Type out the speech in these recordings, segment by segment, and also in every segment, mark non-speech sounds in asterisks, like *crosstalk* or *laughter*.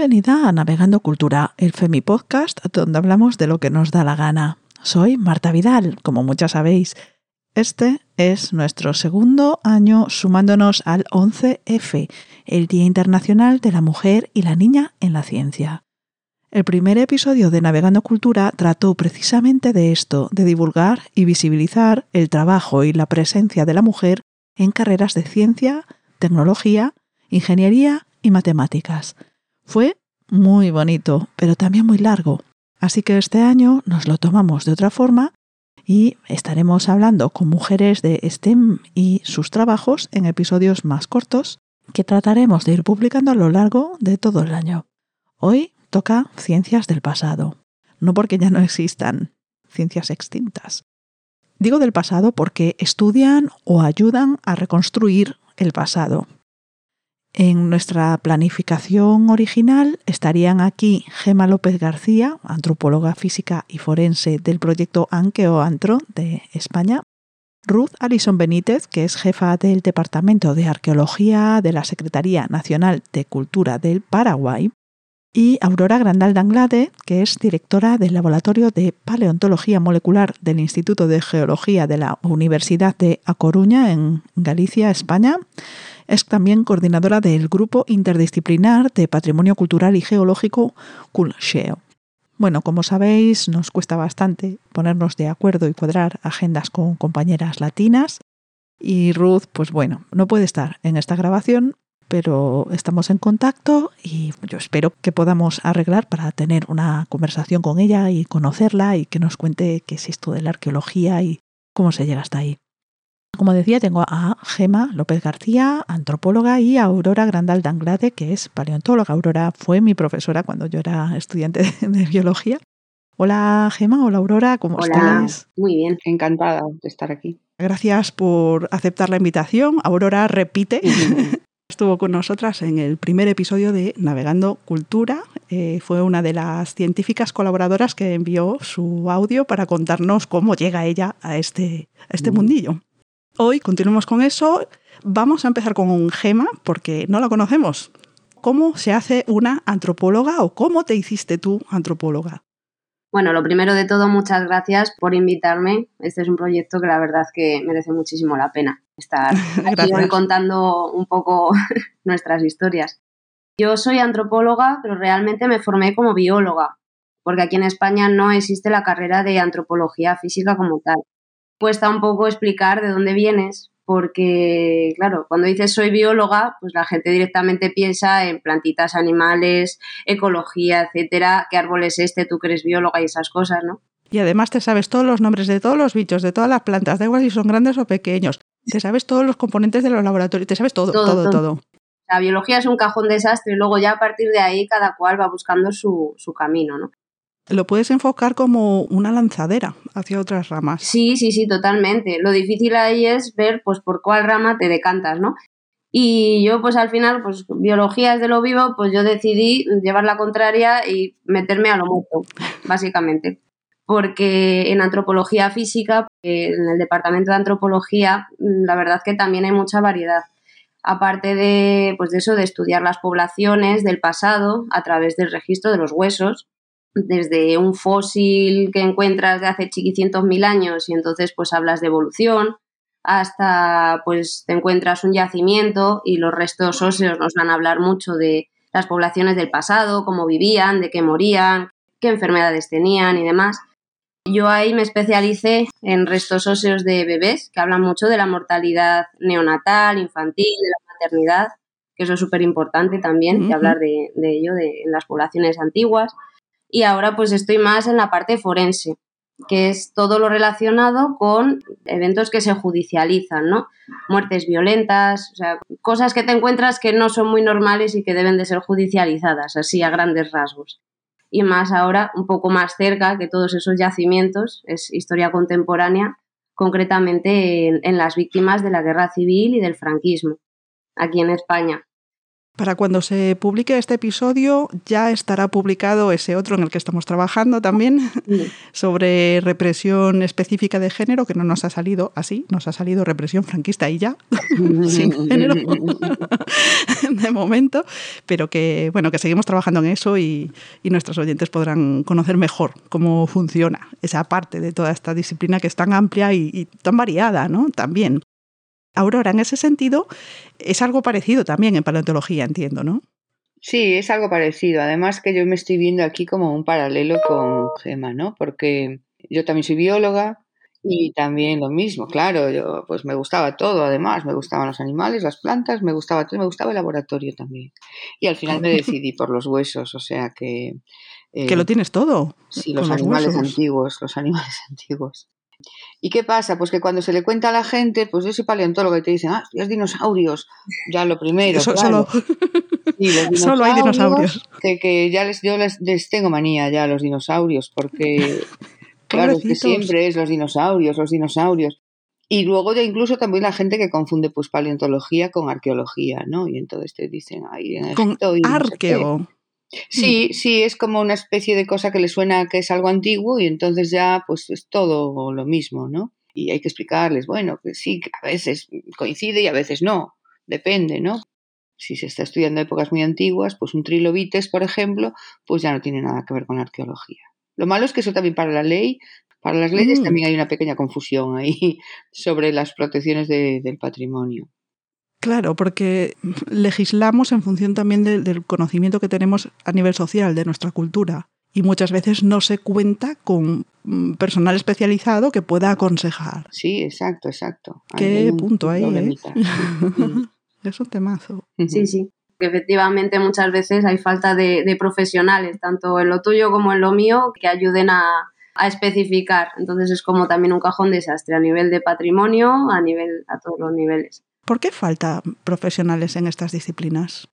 Bienvenida a Navegando Cultura, el Femi Podcast, donde hablamos de lo que nos da la gana. Soy Marta Vidal, como muchas sabéis. Este es nuestro segundo año sumándonos al 11F, el Día Internacional de la Mujer y la Niña en la Ciencia. El primer episodio de Navegando Cultura trató precisamente de esto, de divulgar y visibilizar el trabajo y la presencia de la mujer en carreras de ciencia, tecnología, ingeniería y matemáticas. Fue muy bonito, pero también muy largo. Así que este año nos lo tomamos de otra forma y estaremos hablando con mujeres de STEM y sus trabajos en episodios más cortos que trataremos de ir publicando a lo largo de todo el año. Hoy toca ciencias del pasado, no porque ya no existan, ciencias extintas. Digo del pasado porque estudian o ayudan a reconstruir el pasado, en nuestra planificación original estarían aquí Gema López García, antropóloga física y forense del proyecto Anqueo Antro de España, Ruth Alison Benítez, que es jefa del Departamento de Arqueología de la Secretaría Nacional de Cultura del Paraguay, y Aurora Grandal Danglade, que es directora del Laboratorio de Paleontología Molecular del Instituto de Geología de la Universidad de A Coruña, en Galicia, España. Es también coordinadora del Grupo Interdisciplinar de Patrimonio Cultural y Geológico CULGEO. Bueno, como sabéis, nos cuesta bastante ponernos de acuerdo y cuadrar agendas con compañeras latinas. Y Ruth, pues bueno, no puede estar en esta grabación, pero estamos en contacto y yo espero que podamos arreglar para tener una conversación con ella y conocerla y que nos cuente qué es esto de la arqueología y cómo se llega hasta ahí. Como decía, tengo a Gema López García, antropóloga, y a Aurora Grandal Danglade, que es paleontóloga. Aurora fue mi profesora cuando yo era estudiante *laughs* de, biología. Hola Gema, hola Aurora, ¿cómo hola, Muy bien, encantada de estar aquí. Gracias por aceptar la invitación. Aurora repite *laughs* *laughs* Estuvo con nosotras en el primer episodio de Navegando Cultura. Eh, fue una de las científicas colaboradoras que envió su audio para contarnos cómo llega ella a este, a este mm. mundillo. Hoy continuamos con eso. Vamos a empezar con un Gema, porque no la conocemos. ¿Cómo se hace una antropóloga o cómo te hiciste tú antropóloga? Bueno, lo primero de todo, muchas gracias por invitarme. Este es un proyecto que la verdad que merece muchísimo la pena estar *laughs* aquí hoy contando un poco *laughs* nuestras historias. Yo soy antropóloga, pero realmente me formé como bióloga, porque aquí en España no existe la carrera de antropología física como tal. Cuesta un poco explicar de dónde vienes, porque, claro, cuando dices soy bióloga, pues la gente directamente piensa en plantitas, animales, ecología, etcétera, qué árbol es este, tú que eres bióloga y esas cosas, ¿no? Y además te sabes todos los nombres de todos los bichos, de todas las plantas, da igual si son grandes o pequeños. Te sabes todos los componentes de los laboratorios, te sabes todo, todo, todo. La biología es un cajón desastre y luego ya a partir de ahí cada cual va buscando su, su camino, ¿no? Lo puedes enfocar como una lanzadera hacia otras ramas. Sí, sí, sí, totalmente. Lo difícil ahí es ver pues por cuál rama te decantas, ¿no? Y yo pues al final, pues biología es de lo vivo, pues yo decidí llevar la contraria y meterme a lo muerto, básicamente. Porque en antropología física, en el departamento de antropología, la verdad que también hay mucha variedad. Aparte de, pues de eso, de estudiar las poblaciones del pasado a través del registro de los huesos, desde un fósil que encuentras de hace chiquicientos mil años y entonces pues hablas de evolución, hasta pues te encuentras un yacimiento y los restos óseos nos van a hablar mucho de las poblaciones del pasado, cómo vivían, de qué morían, qué enfermedades tenían y demás. Yo ahí me especialicé en restos óseos de bebés, que hablan mucho de la mortalidad neonatal, infantil, de la maternidad, que eso es súper importante también, de hablar de, ello de, en las poblaciones antiguas y ahora pues estoy más en la parte forense, que es todo lo relacionado con eventos que se judicializan, ¿no? Muertes violentas, o sea, cosas que te encuentras que no son muy normales y que deben de ser judicializadas, así a grandes rasgos. Y más ahora, un poco más cerca que todos esos yacimientos, es historia contemporánea, concretamente en las víctimas de la guerra civil y del franquismo, aquí en España. Para cuando se publique este episodio ya estará publicado ese otro en el que estamos trabajando también *laughs* sobre represión específica de género, que no nos ha salido así, nos ha salido represión franquista y ya, *laughs* sin *laughs* género de momento, pero que bueno, que seguimos trabajando en eso y, nuestros oyentes podrán conocer mejor cómo funciona esa parte de toda esta disciplina que es tan amplia y, y tan variada, ¿no? También. Aurora, en ese sentido, es algo parecido también en paleontología, entiendo, ¿no? Sí, es algo parecido. Además que yo me estoy viendo aquí como un paralelo con Gemma, ¿no? Porque yo también soy bióloga y también lo mismo, claro, yo pues me gustaba todo, además, me gustaban los animales, las plantas, me gustaba todo, me gustaba el laboratorio también. Y al final me decidí por los huesos, o sea que... que lo eh, tienes todo. Sí, los animales antiguos, los animales *laughs* antiguos. ¿Y qué pasa? Pues que cuando se le cuenta a la gente, pues yo soy paleontólogo y te dicen, ah, los dinosaurios, ya lo primero. *laughs* solo... hay dinosaurios. Que, ya les, yo les, tengo manía ya a los dinosaurios, porque *laughs* claro, que siempre es los dinosaurios, los dinosaurios. Y luego ya incluso también la gente que confunde pues paleontología con arqueología, ¿no? Y entonces te dicen, ay, en con arqueo. Sí, es como una especie de cosa que le suena que es algo antiguo y entonces ya pues es todo lo mismo, ¿no? Y hay que explicarles, bueno, que sí, que a veces coincide y a veces no, depende, ¿no? Si se está estudiando épocas muy antiguas, pues un trilobites, por ejemplo, pues ya no tiene nada que ver con la arqueología. Lo malo es que eso también para la ley, para las leyes mm. también hay una pequeña confusión ahí *laughs* sobre las protecciones del patrimonio. Claro, porque legislamos en función también del conocimiento que tenemos a nivel social, de nuestra cultura. Y muchas veces no se cuenta con mm, personal especializado que pueda aconsejar. Sí, exacto, exacto. Qué punto ahí. ¿eh? *laughs* es un temazo. Sí, sí. Efectivamente, muchas veces hay falta de, profesionales, tanto en lo tuyo como en lo mío, que ayuden a, a especificar. Entonces es como también un cajón desastre a nivel de patrimonio, a nivel, a todos los niveles. ¿Por qué falta profesionales en estas disciplinas?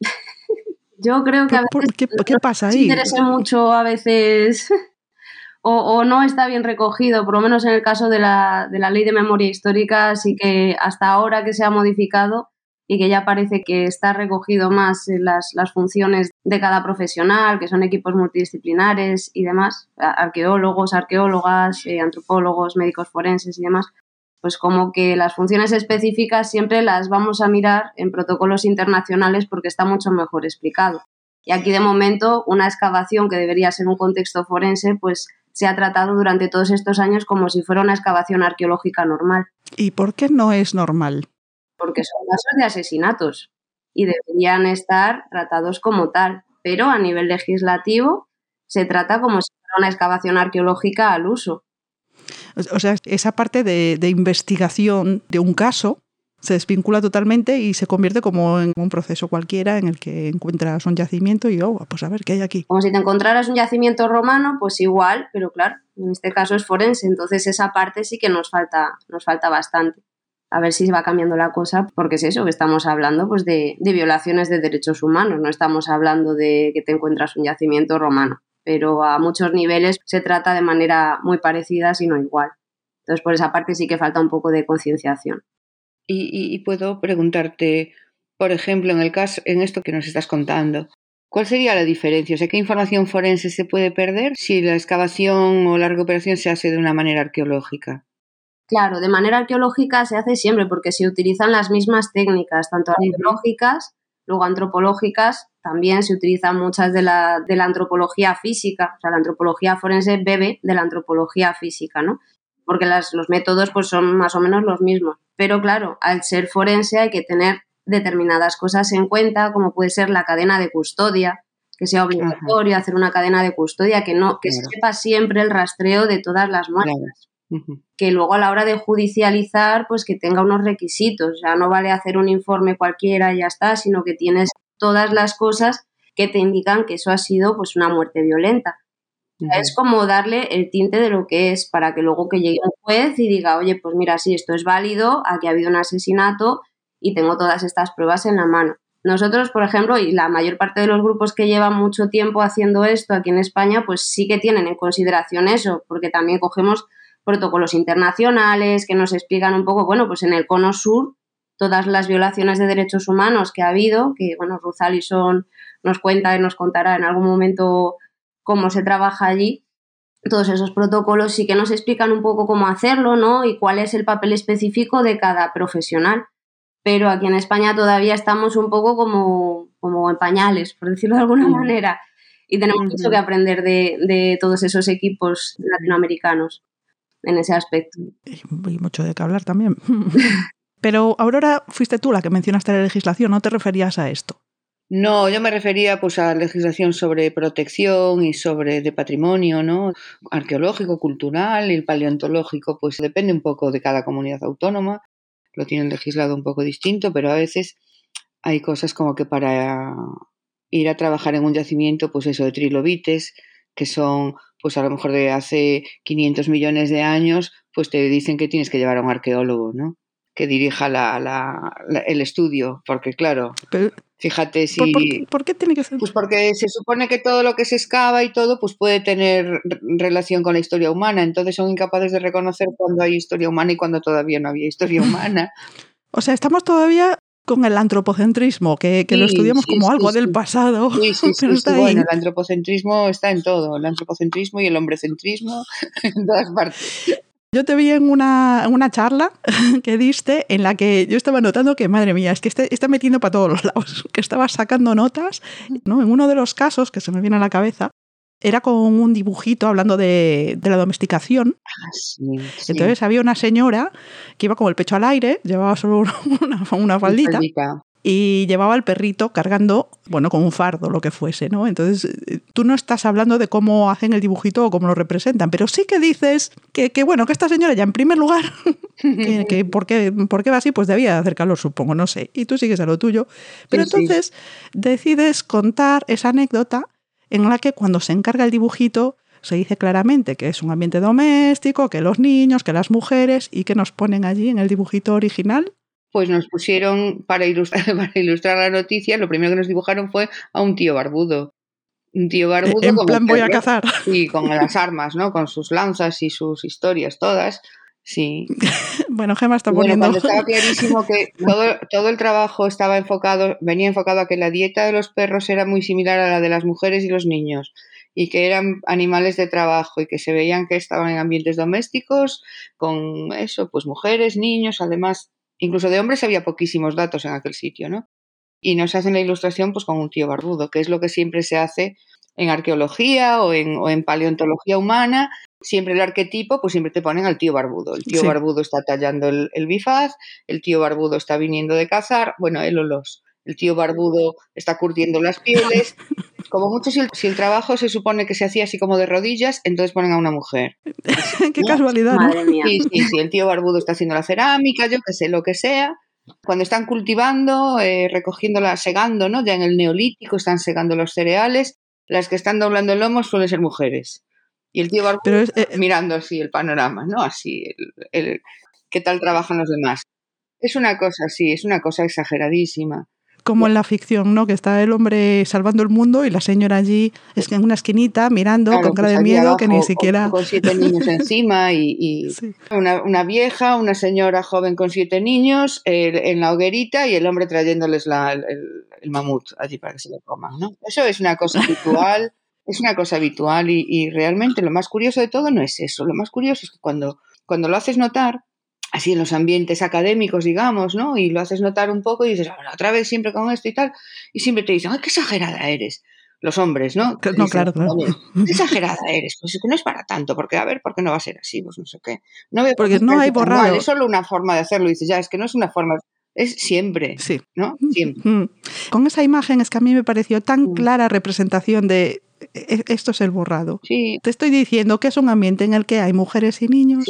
*laughs* Yo creo que a veces ¿Qué, pasa ahí? interesa mucho a veces *laughs* o, no está bien recogido, por lo menos en el caso de la, de la ley de memoria histórica, sí que hasta ahora que se ha modificado y que ya parece que está recogido más las, las funciones de cada profesional, que son equipos multidisciplinares y demás, arqueólogos, arqueólogas, eh, antropólogos, médicos forenses y demás, pues como que las funciones específicas siempre las vamos a mirar en protocolos internacionales porque está mucho mejor explicado. Y aquí de momento una excavación que debería ser un contexto forense, pues se ha tratado durante todos estos años como si fuera una excavación arqueológica normal. ¿Y por qué no es normal? Porque son casos de asesinatos y deberían estar tratados como tal, pero a nivel legislativo se trata como si fuera una excavación arqueológica al uso. O sea, esa parte de, investigación de un caso se desvincula totalmente y se convierte como en un proceso cualquiera en el que encuentras un yacimiento y, oh, pues a ver, ¿qué hay aquí? Como si te encontraras un yacimiento romano, pues igual, pero claro, en este caso es forense, entonces esa parte sí que nos falta, nos falta bastante. A ver si va cambiando la cosa, porque es eso, que estamos hablando pues, de, de violaciones de derechos humanos, no estamos hablando de que te encuentras un yacimiento romano pero a muchos niveles se trata de manera muy parecida, si no igual. Entonces, por esa parte sí que falta un poco de concienciación. Y, puedo preguntarte, por ejemplo, en el caso, en esto que nos estás contando, ¿cuál sería la diferencia? O sea, ¿qué información forense se puede perder si la excavación o la recuperación se hace de una manera arqueológica? Claro, de manera arqueológica se hace siempre porque se utilizan las mismas técnicas, tanto arqueológicas, luego antropológicas también se utilizan muchas de la, de la antropología física, o sea, la antropología forense bebe de la antropología física, ¿no? Porque las, los métodos pues son más o menos los mismos. Pero claro, al ser forense hay que tener determinadas cosas en cuenta, como puede ser la cadena de custodia, que sea obligatorio hacer una cadena de custodia, que no, que sepa siempre el rastreo de todas las muestras. Que luego a la hora de judicializar, pues que tenga unos requisitos. O sea, no vale hacer un informe cualquiera y ya está, sino que tienes todas las cosas que te indican que eso ha sido pues una muerte violenta. Es como darle el tinte de lo que es para que luego que llegue un juez y diga, oye, pues mira, sí, esto es válido, aquí ha habido un asesinato y tengo todas estas pruebas en la mano. Nosotros, por ejemplo, y la mayor parte de los grupos que llevan mucho tiempo haciendo esto aquí en España, pues sí que tienen en consideración eso, porque también cogemos protocolos internacionales que nos explican un poco, bueno, pues en el cono sur todas las violaciones de derechos humanos que ha habido, que bueno, Ruth Allison nos cuenta y nos contará en algún momento cómo se trabaja allí, todos esos protocolos sí que nos explican un poco cómo hacerlo, ¿no? Y cuál es el papel específico de cada profesional. Pero aquí en España todavía estamos un poco como, como en pañales, por decirlo de alguna manera. Y tenemos mucho que aprender de, de todos esos equipos latinoamericanos en ese aspecto. Y mucho de qué hablar también. *laughs* Pero Aurora, fuiste tú la que mencionaste la legislación, ¿no te referías a esto? No, yo me refería pues a legislación sobre protección y sobre de patrimonio, ¿no? Arqueológico, cultural y el paleontológico, pues depende un poco de cada comunidad autónoma. Lo tienen legislado un poco distinto, pero a veces hay cosas como que para ir a trabajar en un yacimiento, pues eso de trilobites, que son pues a lo mejor de hace 500 millones de años, pues te dicen que tienes que llevar a un arqueólogo, ¿no? Que dirija la, el estudio, porque claro, fíjate si... ¿por, qué tiene que ser? Pues porque se supone que todo lo que se excava y todo, pues puede tener relación con la historia humana, entonces son incapaces de reconocer cuando hay historia humana y cuando todavía no había historia *laughs* humana. O sea, estamos todavía con el antropocentrismo, que, lo estudiamos como algo del pasado. Sí, sí, *laughs* sí, bueno, el antropocentrismo está en todo, el antropocentrismo y el hombrecentrismo *laughs* en todas partes. Yo te vi en una, una, charla *laughs* que diste en la que yo estaba notando que, madre mía, es que este, está metiendo para todos los lados, *laughs* que estabas sacando notas. ¿no? En uno de los casos que se me viene a la cabeza, era con un dibujito hablando de, la domesticación. Ah, Entonces había una señora que iba con el pecho al aire, llevaba solo *laughs* una, una faldita. Y llevaba al perrito cargando, bueno, con un fardo, lo que fuese, ¿no? Entonces, eh, tú no estás hablando de cómo hacen el dibujito o cómo lo representan, pero sí que dices que, bueno, que esta señora ya en primer lugar, *laughs* que, *laughs* ¿por, qué, va así? Pues debía hacer calor, supongo, no sé. Y tú sigues a lo tuyo. Pero entonces decides contar esa anécdota en la que cuando se encarga el dibujito se dice claramente que es un ambiente doméstico, que los niños, que las mujeres y que nos ponen allí en el dibujito original. Pues nos pusieron para ilustrar, *laughs* para ilustrar la noticia, lo primero que nos dibujaron fue a un tío barbudo. Un tío barbudo. En plan voy a cazar. Y con las armas, ¿no? Con sus lanzas y sus historias todas. Sí. *laughs* bueno, Gemma está poniendo. Bueno, estaba clarísimo que todo, todo, el trabajo estaba enfocado, venía enfocado a que la dieta de los perros era muy similar a la de las mujeres y los niños y que eran animales de trabajo y que se veían que estaban en ambientes domésticos con eso, pues mujeres, niños, además, incluso de hombres había poquísimos datos en aquel sitio, ¿no? Y nos hacen la ilustración pues con un tío barbudo, que es lo que siempre se hace en arqueología o en, o en paleontología humana, siempre el arquetipo, pues siempre te ponen al tío barbudo. El tío barbudo está tallando el, bifaz, el tío barbudo está viniendo de cazar, bueno, él o los. El tío barbudo está curtiendo las pieles. *laughs* Como mucho, si el, trabajo se supone que se hacía así como de rodillas, entonces ponen a una mujer. *laughs* Qué casualidad, ¿no? Sí, sí, sí. El tío barbudo está haciendo la cerámica, yo que sé, lo que sea. Cuando están cultivando, eh, recogiéndola, segando, ¿no? Ya en el neolítico están segando los cereales. Las que están doblando el lomo suelen ser mujeres. Y el tío Barbudo eh, mirando así el panorama, ¿no? Así, el, qué tal trabajan los demás. Es una cosa así, es una cosa exageradísima. Como en la ficción, ¿no? Que está el hombre salvando el mundo y la señora allí es en una esquinita mirando con cara pues de miedo que ni siquiera. Con, siete niños *laughs* encima y, una, vieja, una señora joven con siete niños en la hoguerita y el hombre trayéndoles la, el, el, mamut allí para que se lo coman, ¿no? Eso es una cosa habitual *laughs* es una cosa habitual y, realmente lo más curioso de todo no es eso. Lo más curioso es que cuando, cuando lo haces notar, así en los ambientes académicos, digamos, ¿no? Y lo haces notar un poco y dices, otra vez siempre con esto y tal, y siempre te dicen, ¡ay, qué exagerada eres! Los hombres, ¿no? No, claro, claro. Qué exagerada eres, pues es que no es para tanto, porque a ver, ¿por qué no va a ser así? Pues no sé qué. No porque no hay borrado. es solo una forma de hacerlo, y dices, ya, es que no es una forma, es siempre, sí. ¿no? Siempre. Mm. Con esa imagen es que a mí me pareció tan mm. clara representación de e, esto es el borrado. Te estoy diciendo que es un ambiente en el que hay mujeres y niños.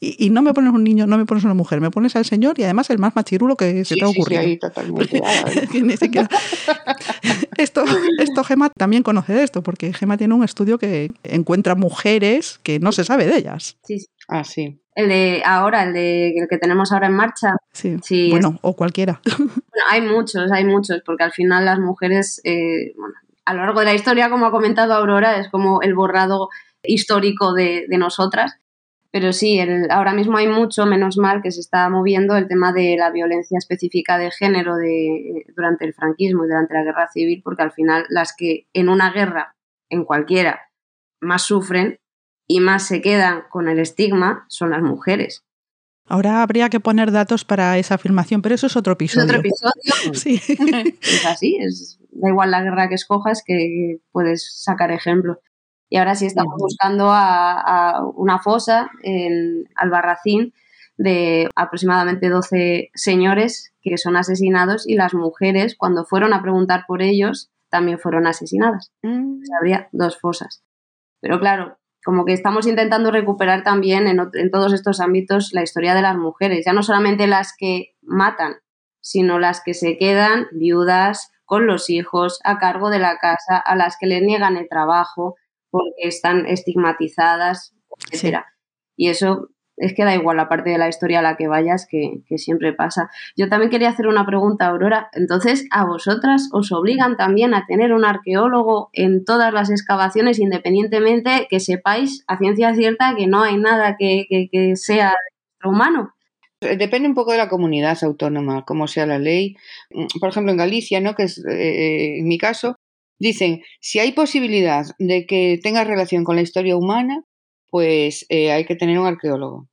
Y, no me pones un niño, no me pones una mujer, me pones al señor y además el más machirulo que se te ha ocurrido. Sí, totalmente. *laughs* esto, esto Gema también conoce de esto, porque Gema tiene un estudio que encuentra mujeres que no se sabe de ellas. Sí. Ah, sí. El de ahora, el de el que tenemos ahora en marcha. Sí. bueno, o cualquiera. *laughs* Bueno, hay muchos, hay muchos, porque al final las mujeres, eh, bueno, a lo largo de la historia, como ha comentado Aurora, es como el borrado histórico de, nosotras. Pero sí, el, ahora mismo hay mucho, menos mal, que se está moviendo el tema de la violencia específica de género de, durante el franquismo y durante la guerra civil, porque al final las que en una guerra, en cualquiera, más sufren y más se quedan con el estigma son las mujeres. Ahora habría que poner datos para esa afirmación, pero eso es otro episodio. Es otro episodio. *laughs* sí. *laughs* es así, es, da igual la guerra que escojas que puedes sacar ejemplos. Y ahora sí estamos buscando a, una fosa en Albarracín de aproximadamente 12 señores que son asesinados y las mujeres, cuando fueron a preguntar por ellos, también fueron asesinadas. Mm. habría dos fosas. Pero claro, como que estamos intentando recuperar también en, en, todos estos ámbitos la historia de las mujeres, ya no solamente las que matan, sino las que se quedan viudas, con los hijos, a cargo de la casa, a las que les niegan el trabajo, porque están estigmatizadas, etcétera. Y eso es que da igual la parte de la historia a la que vayas, que, siempre pasa. Yo también quería hacer una pregunta, Aurora. Entonces, ¿a vosotras os obligan también a tener un arqueólogo en todas las excavaciones, independientemente que sepáis a ciencia cierta que no hay nada que, que sea humano? Depende un poco de la comunidad autónoma, como sea la ley. Por ejemplo, en Galicia, ¿no? que es eh, en mi caso, Dicen, si hay posibilidad de que tenga relación con la historia humana, pues eh, hay que tener un arqueólogo.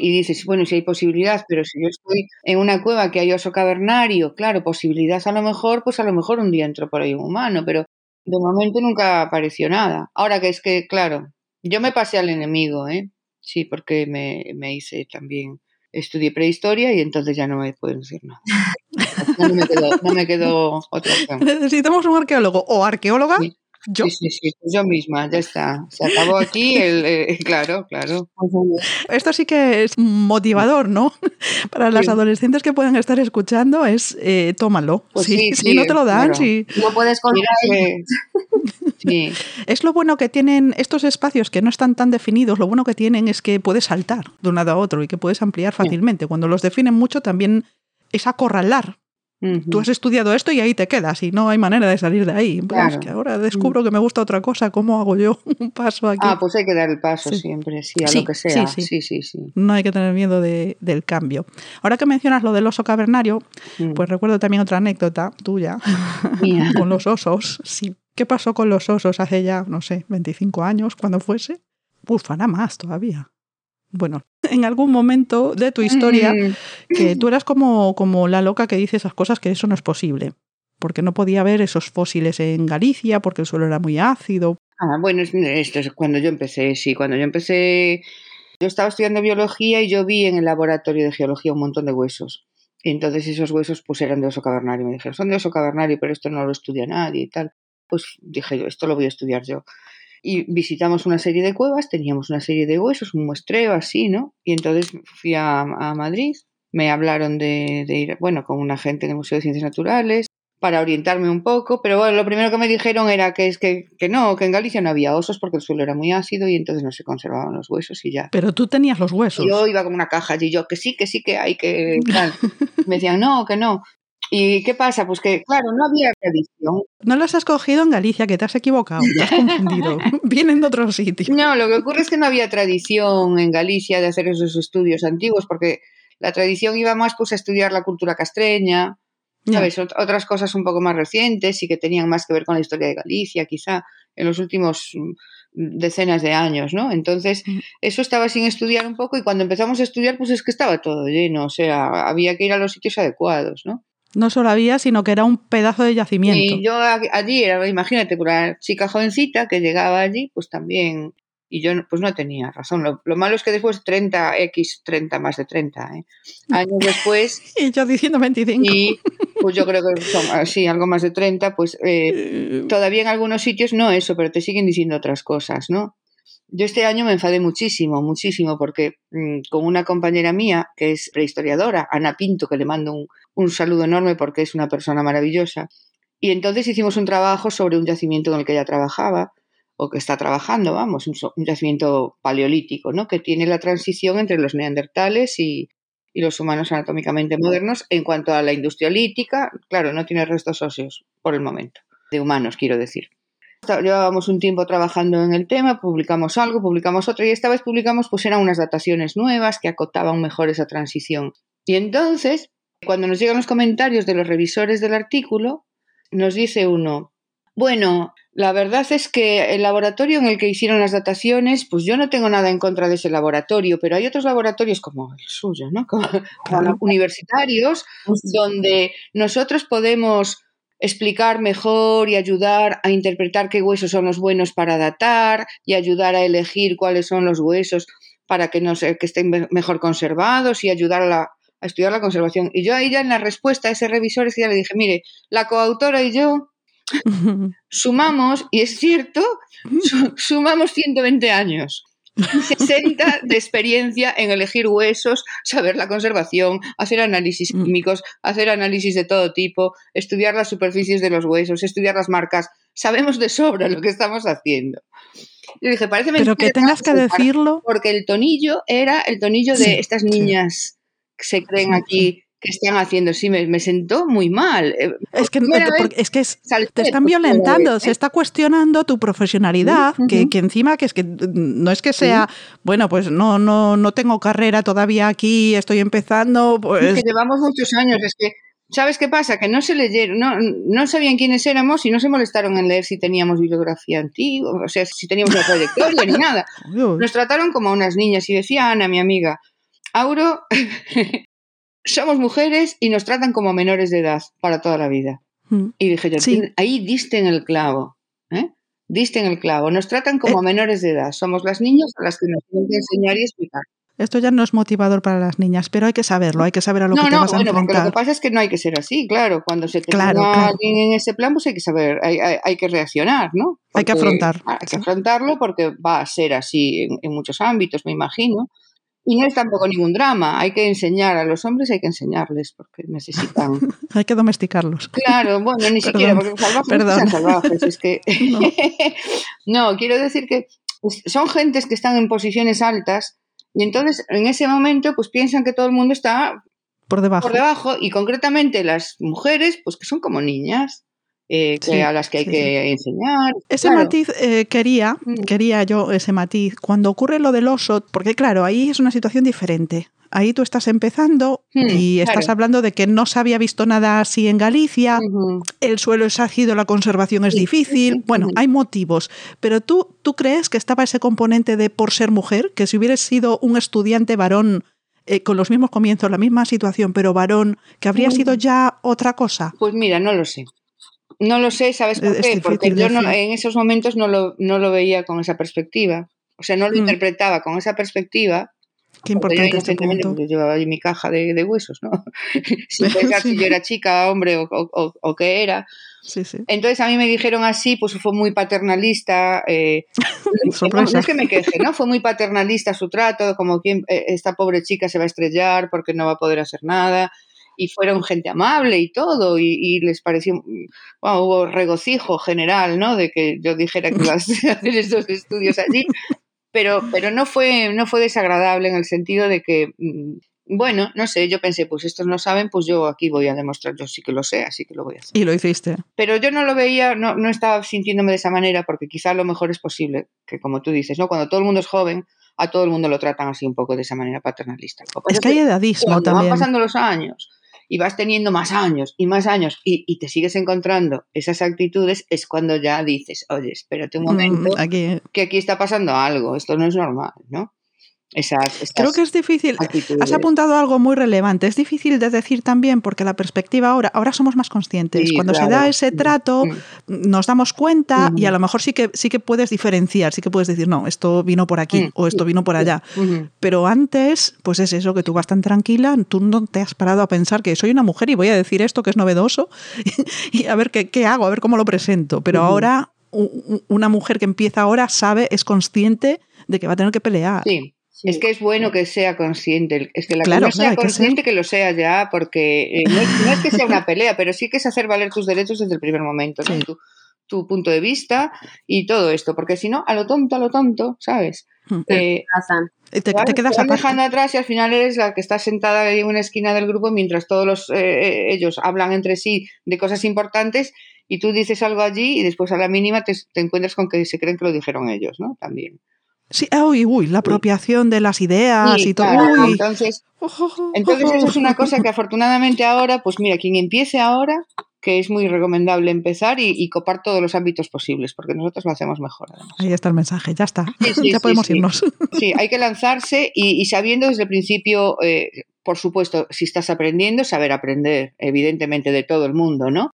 Y dices, bueno, si hay posibilidad, pero si yo estoy en una cueva que hay oso cavernario, claro, posibilidad a lo mejor, pues a lo mejor un día entro por ahí un humano, pero de momento nunca apareció nada. Ahora que es que, claro, yo me pasé al enemigo, ¿eh? Sí, porque me, me hice también estudié prehistoria y entonces ya no me pueden decir nada. No me quedó, no me quedó otra opción. Necesitamos un arqueólogo o arqueóloga. ¿Yo? Sí, sí, sí, yo misma, ya está. Se acabó aquí el, eh, *laughs* claro, claro. Esto sí que es motivador, ¿no? *laughs* Para las adolescentes que puedan estar escuchando es eh, tómalo. Pues sí, si no te lo dan, si no puedes contar. *laughs* Sí. Es lo bueno que tienen estos espacios que no están tan definidos, lo bueno que tienen es que puedes saltar de un lado a otro y que puedes ampliar fácilmente. Cuando los definen mucho también es acorralar. Tú has estudiado esto y ahí te quedas y no hay manera de salir de ahí. Pues que ahora descubro que me gusta otra cosa, ¿cómo hago yo *laughs* un paso aquí? Ah, pues hay que dar el paso siempre, sí, a lo que sea. Sí sí. sí, No hay que tener miedo de, del cambio. Ahora que mencionas lo del oso cavernario, mm. pues recuerdo también otra anécdota tuya *laughs* con los osos. Sí, ¿Qué pasó con los osos hace ya, no sé, 25 años, cuando fuese? Uf, más todavía. Bueno, *laughs* en algún momento de tu historia, que tú eras como, como la loca que dice esas cosas, que eso no es posible, porque no podía haber esos fósiles en Galicia, porque el suelo era muy ácido. Ah, bueno, esto es cuando yo empecé, sí, cuando yo empecé, yo estaba estudiando biología y yo vi en el laboratorio de geología un montón de huesos. Y entonces esos huesos pues eran de oso cavernario. Me dijeron, son de oso cavernario, pero esto no lo estudia nadie y tal pues dije yo, esto lo voy a estudiar yo. Y visitamos una serie de cuevas, teníamos una serie de huesos, un muestreo así, ¿no? Y entonces fui a, Madrid, me hablaron de, ir, bueno, con un agente en el Museo de Ciencias Naturales para orientarme un poco, pero bueno, lo primero que me dijeron era que es que, que, no, que en Galicia no había osos porque el suelo era muy ácido y entonces no se conservaban los huesos y ya. Pero tú tenías los huesos. Yo iba como una caja y yo que sí, que sí que hay que *laughs* me decían, no, que no. ¿Y qué pasa? Pues que, claro, no había tradición. No los has cogido en Galicia, que te has equivocado, te has confundido. *laughs* *laughs* Vienen de otro sitio. No, lo que ocurre es que no había tradición en Galicia de hacer esos estudios antiguos, porque la tradición iba más pues, a estudiar la cultura castreña, ¿sabes? Otras cosas un poco más recientes y que tenían más que ver con la historia de Galicia, quizá en los últimos mm, decenas de años, ¿no? Entonces, mm. eso estaba sin estudiar un poco y cuando empezamos a estudiar, pues es que estaba todo lleno, o sea, había que ir a los sitios adecuados, ¿no? No solo había, sino que era un pedazo de yacimiento. Y yo allí, imagínate, una chica jovencita que llegaba allí, pues también, y yo pues no tenía razón. Lo, malo es que después 30, X, 30, más de 30, ¿eh? años después... *laughs* y yo diciendo 25. Y pues yo creo que son, sí, algo más de 30, pues eh, eh, todavía en algunos sitios no eso, pero te siguen diciendo otras cosas, ¿no? Yo este año me enfadé muchísimo, muchísimo, porque mm, con una compañera mía, que es prehistoriadora, Ana Pinto, que le mando un, un, saludo enorme porque es una persona maravillosa, y entonces hicimos un trabajo sobre un yacimiento en el que ella trabajaba, o que está trabajando, vamos, un, yacimiento paleolítico, ¿no? Que tiene la transición entre los neandertales y, y los humanos anatómicamente modernos en cuanto a la industria lítica, claro, no tiene restos óseos por el momento, de humanos, quiero decir. Llevábamos un tiempo trabajando en el tema, publicamos algo, publicamos otro y esta vez publicamos pues eran unas dataciones nuevas que acotaban mejor esa transición. Y entonces, cuando nos llegan los comentarios de los revisores del artículo, nos dice uno, bueno, la verdad es que el laboratorio en el que hicieron las dataciones, pues yo no tengo nada en contra de ese laboratorio, pero hay otros laboratorios como el suyo, ¿no? *laughs* Como, universitarios, donde nosotros podemos explicar mejor y ayudar a interpretar qué huesos son los buenos para datar y ayudar a elegir cuáles son los huesos para que, no que estén mejor conservados y ayudar a, a, estudiar la conservación. Y yo ahí ya en la respuesta a ese revisor ya le dije, mire, la coautora y yo *laughs* sumamos, y es cierto, *laughs* sumamos 120 años. 60 de experiencia en elegir huesos, saber la conservación, hacer análisis mm. químicos, hacer análisis de todo tipo, estudiar las superficies de los huesos, estudiar las marcas. Sabemos de sobra lo que estamos haciendo. Yo dije, parece Pero que tengas que decirlo. Porque el tonillo era el tonillo de estas niñas que se creen aquí que están haciendo. Sí, me, me sentó muy mal. Eh, es que, es que te están violentando, se está cuestionando tu profesionalidad, que, que, encima que es que no es que sea, bueno, pues no, no, no tengo carrera todavía aquí, estoy empezando. Pues... que llevamos muchos años, es que ¿Sabes qué pasa? Que no se leyeron, no, no sabían quiénes éramos y no se molestaron en leer si teníamos bibliografía antigua, o sea, si teníamos una trayectoria ni *laughs* nada. Nos trataron como unas niñas y decía Ana, mi amiga, Auro *laughs* somos mujeres y nos tratan como menores de edad para toda la vida. Mm. Y dije yo, ahí diste en el clavo. ¿eh? Diste en el clavo. Nos tratan como eh. menores de edad. Somos las niñas a las que nos tienen que enseñar y explicar. Esto ya no es motivador para las niñas, pero hay que saberlo, hay que saber a lo que te vas a bueno, enfrentar. lo que pasa es que no hay que ser así, claro. Cuando se te claro, alguien en ese plan, pues hay que saber, hay, que reaccionar, ¿no? hay que afrontar. Hay que afrontarlo porque va a ser así en muchos ámbitos, me imagino. Y no es tampoco ningún drama, hay que enseñar a los hombres, hay que enseñarles porque necesitan. *laughs* hay que domesticarlos. Claro, bueno, ni *laughs* siquiera, porque salvajes Perdón. no salvajes, es que. *laughs* no. quiero decir que son gentes que están en posiciones altas y entonces en ese momento pues piensan que todo el mundo está por debajo. Por debajo y concretamente las mujeres pues que son como niñas. Eh, a las que hay que enseñar. Ese matiz eh, quería, mm. quería yo ese matiz. Cuando ocurre lo del oso, porque claro, ahí es una situación diferente. Ahí tú estás empezando mm, y estás hablando de que no se había visto nada así en Galicia, el suelo es ácido, la conservación es difícil, bueno, hay motivos, pero tú, tú crees que estaba ese componente de por ser mujer, que si hubieras sido un estudiante varón eh, con los mismos comienzos, la misma situación, pero varón, que habría sido mm. ya otra cosa? Pues mira, no lo sé. No lo sé, ¿sabes por qué? Porque yo en esos momentos no lo, no lo veía con esa perspectiva. O sea, no lo mm. interpretaba con esa perspectiva. Qué importante. Yo, este llevaba ahí mi caja de, de huesos, ¿no? *laughs* Sin pensar si *laughs* yo era chica, hombre o, o, o qué era. Sí, sí. Entonces a mí me dijeron así, pues fue muy paternalista. Eh, *laughs* no, es que me queje, ¿no? Fue muy paternalista su trato, como quien eh, esta pobre chica se va a estrellar porque no va a poder hacer nada y fueron gente amable y todo, y, les pareció, bueno, hubo regocijo general, ¿no? De que yo dijera que iba a *laughs* hacer estos estudios allí, pero, pero no, fue, no fue desagradable en el sentido de que, mm, bueno, no sé, yo pensé, pues estos no saben, pues yo aquí voy a demostrar, yo sí que lo sé, así que lo voy a hacer. Y lo hiciste. Pero yo no lo veía, no, no estaba sintiéndome de esa manera, porque quizá lo mejor es posible, que como tú dices, ¿no? Cuando todo el mundo es joven, a todo el mundo lo tratan así un poco de esa manera paternalista. Es que hay edadismo también. Van pasando los años y vas teniendo más años y más años y, te sigues encontrando esas actitudes, es cuando ya dices, oye, espérate un mm, momento, que aquí está pasando algo, esto no es normal, ¿no? Creo que es difícil. Has apuntado algo muy relevante. Es difícil de decir también porque la perspectiva ahora, ahora somos más conscientes. Cuando se da ese trato, nos damos cuenta y a lo mejor sí que, sí que puedes diferenciar, sí que puedes decir, no, esto vino por aquí o esto vino por allá. Pero antes, pues es eso, que tú vas tan tranquila, tú no te has parado a pensar que soy una mujer y voy a decir esto que es novedoso *laughs* y a ver qué, qué hago, a ver cómo lo presento. Pero ahora una mujer que empieza ahora sabe, es consciente de que va a tener que pelear. Sí. Es que es bueno que sea consciente, es que la claro, sea consciente que, lo sea ya, porque eh, no, es, que sea una *laughs* pelea, pero sí que es hacer valer tus derechos desde el primer momento, tu, punto de vista y todo esto, porque si no, a lo tonto, a lo tonto, ¿sabes? Hmm. Eh, te, te, quedas dejando atrás y al final eres la que está sentada en una esquina del grupo mientras todos los, eh, ellos hablan entre sí de cosas importantes y tú dices algo allí y después a la mínima te, te encuentras con que se creen que lo dijeron ellos, ¿no? También. Sí, ah, uy, uy, la apropiación de las ideas Sí, y todo. claro, Uy. entonces, *laughs* entonces eso es una cosa que afortunadamente ahora, pues mira, quien empiece ahora, que es muy recomendable empezar y, y copar todos los ámbitos posibles, porque nosotros lo hacemos mejor. además. Ahí está el mensaje, ya está. Sí, sí, *laughs* ya sí, podemos irnos. *laughs* Sí, hay que lanzarse y, y sabiendo desde el principio, eh, por supuesto, si estás aprendiendo, saber aprender, evidentemente, de todo el mundo, ¿no?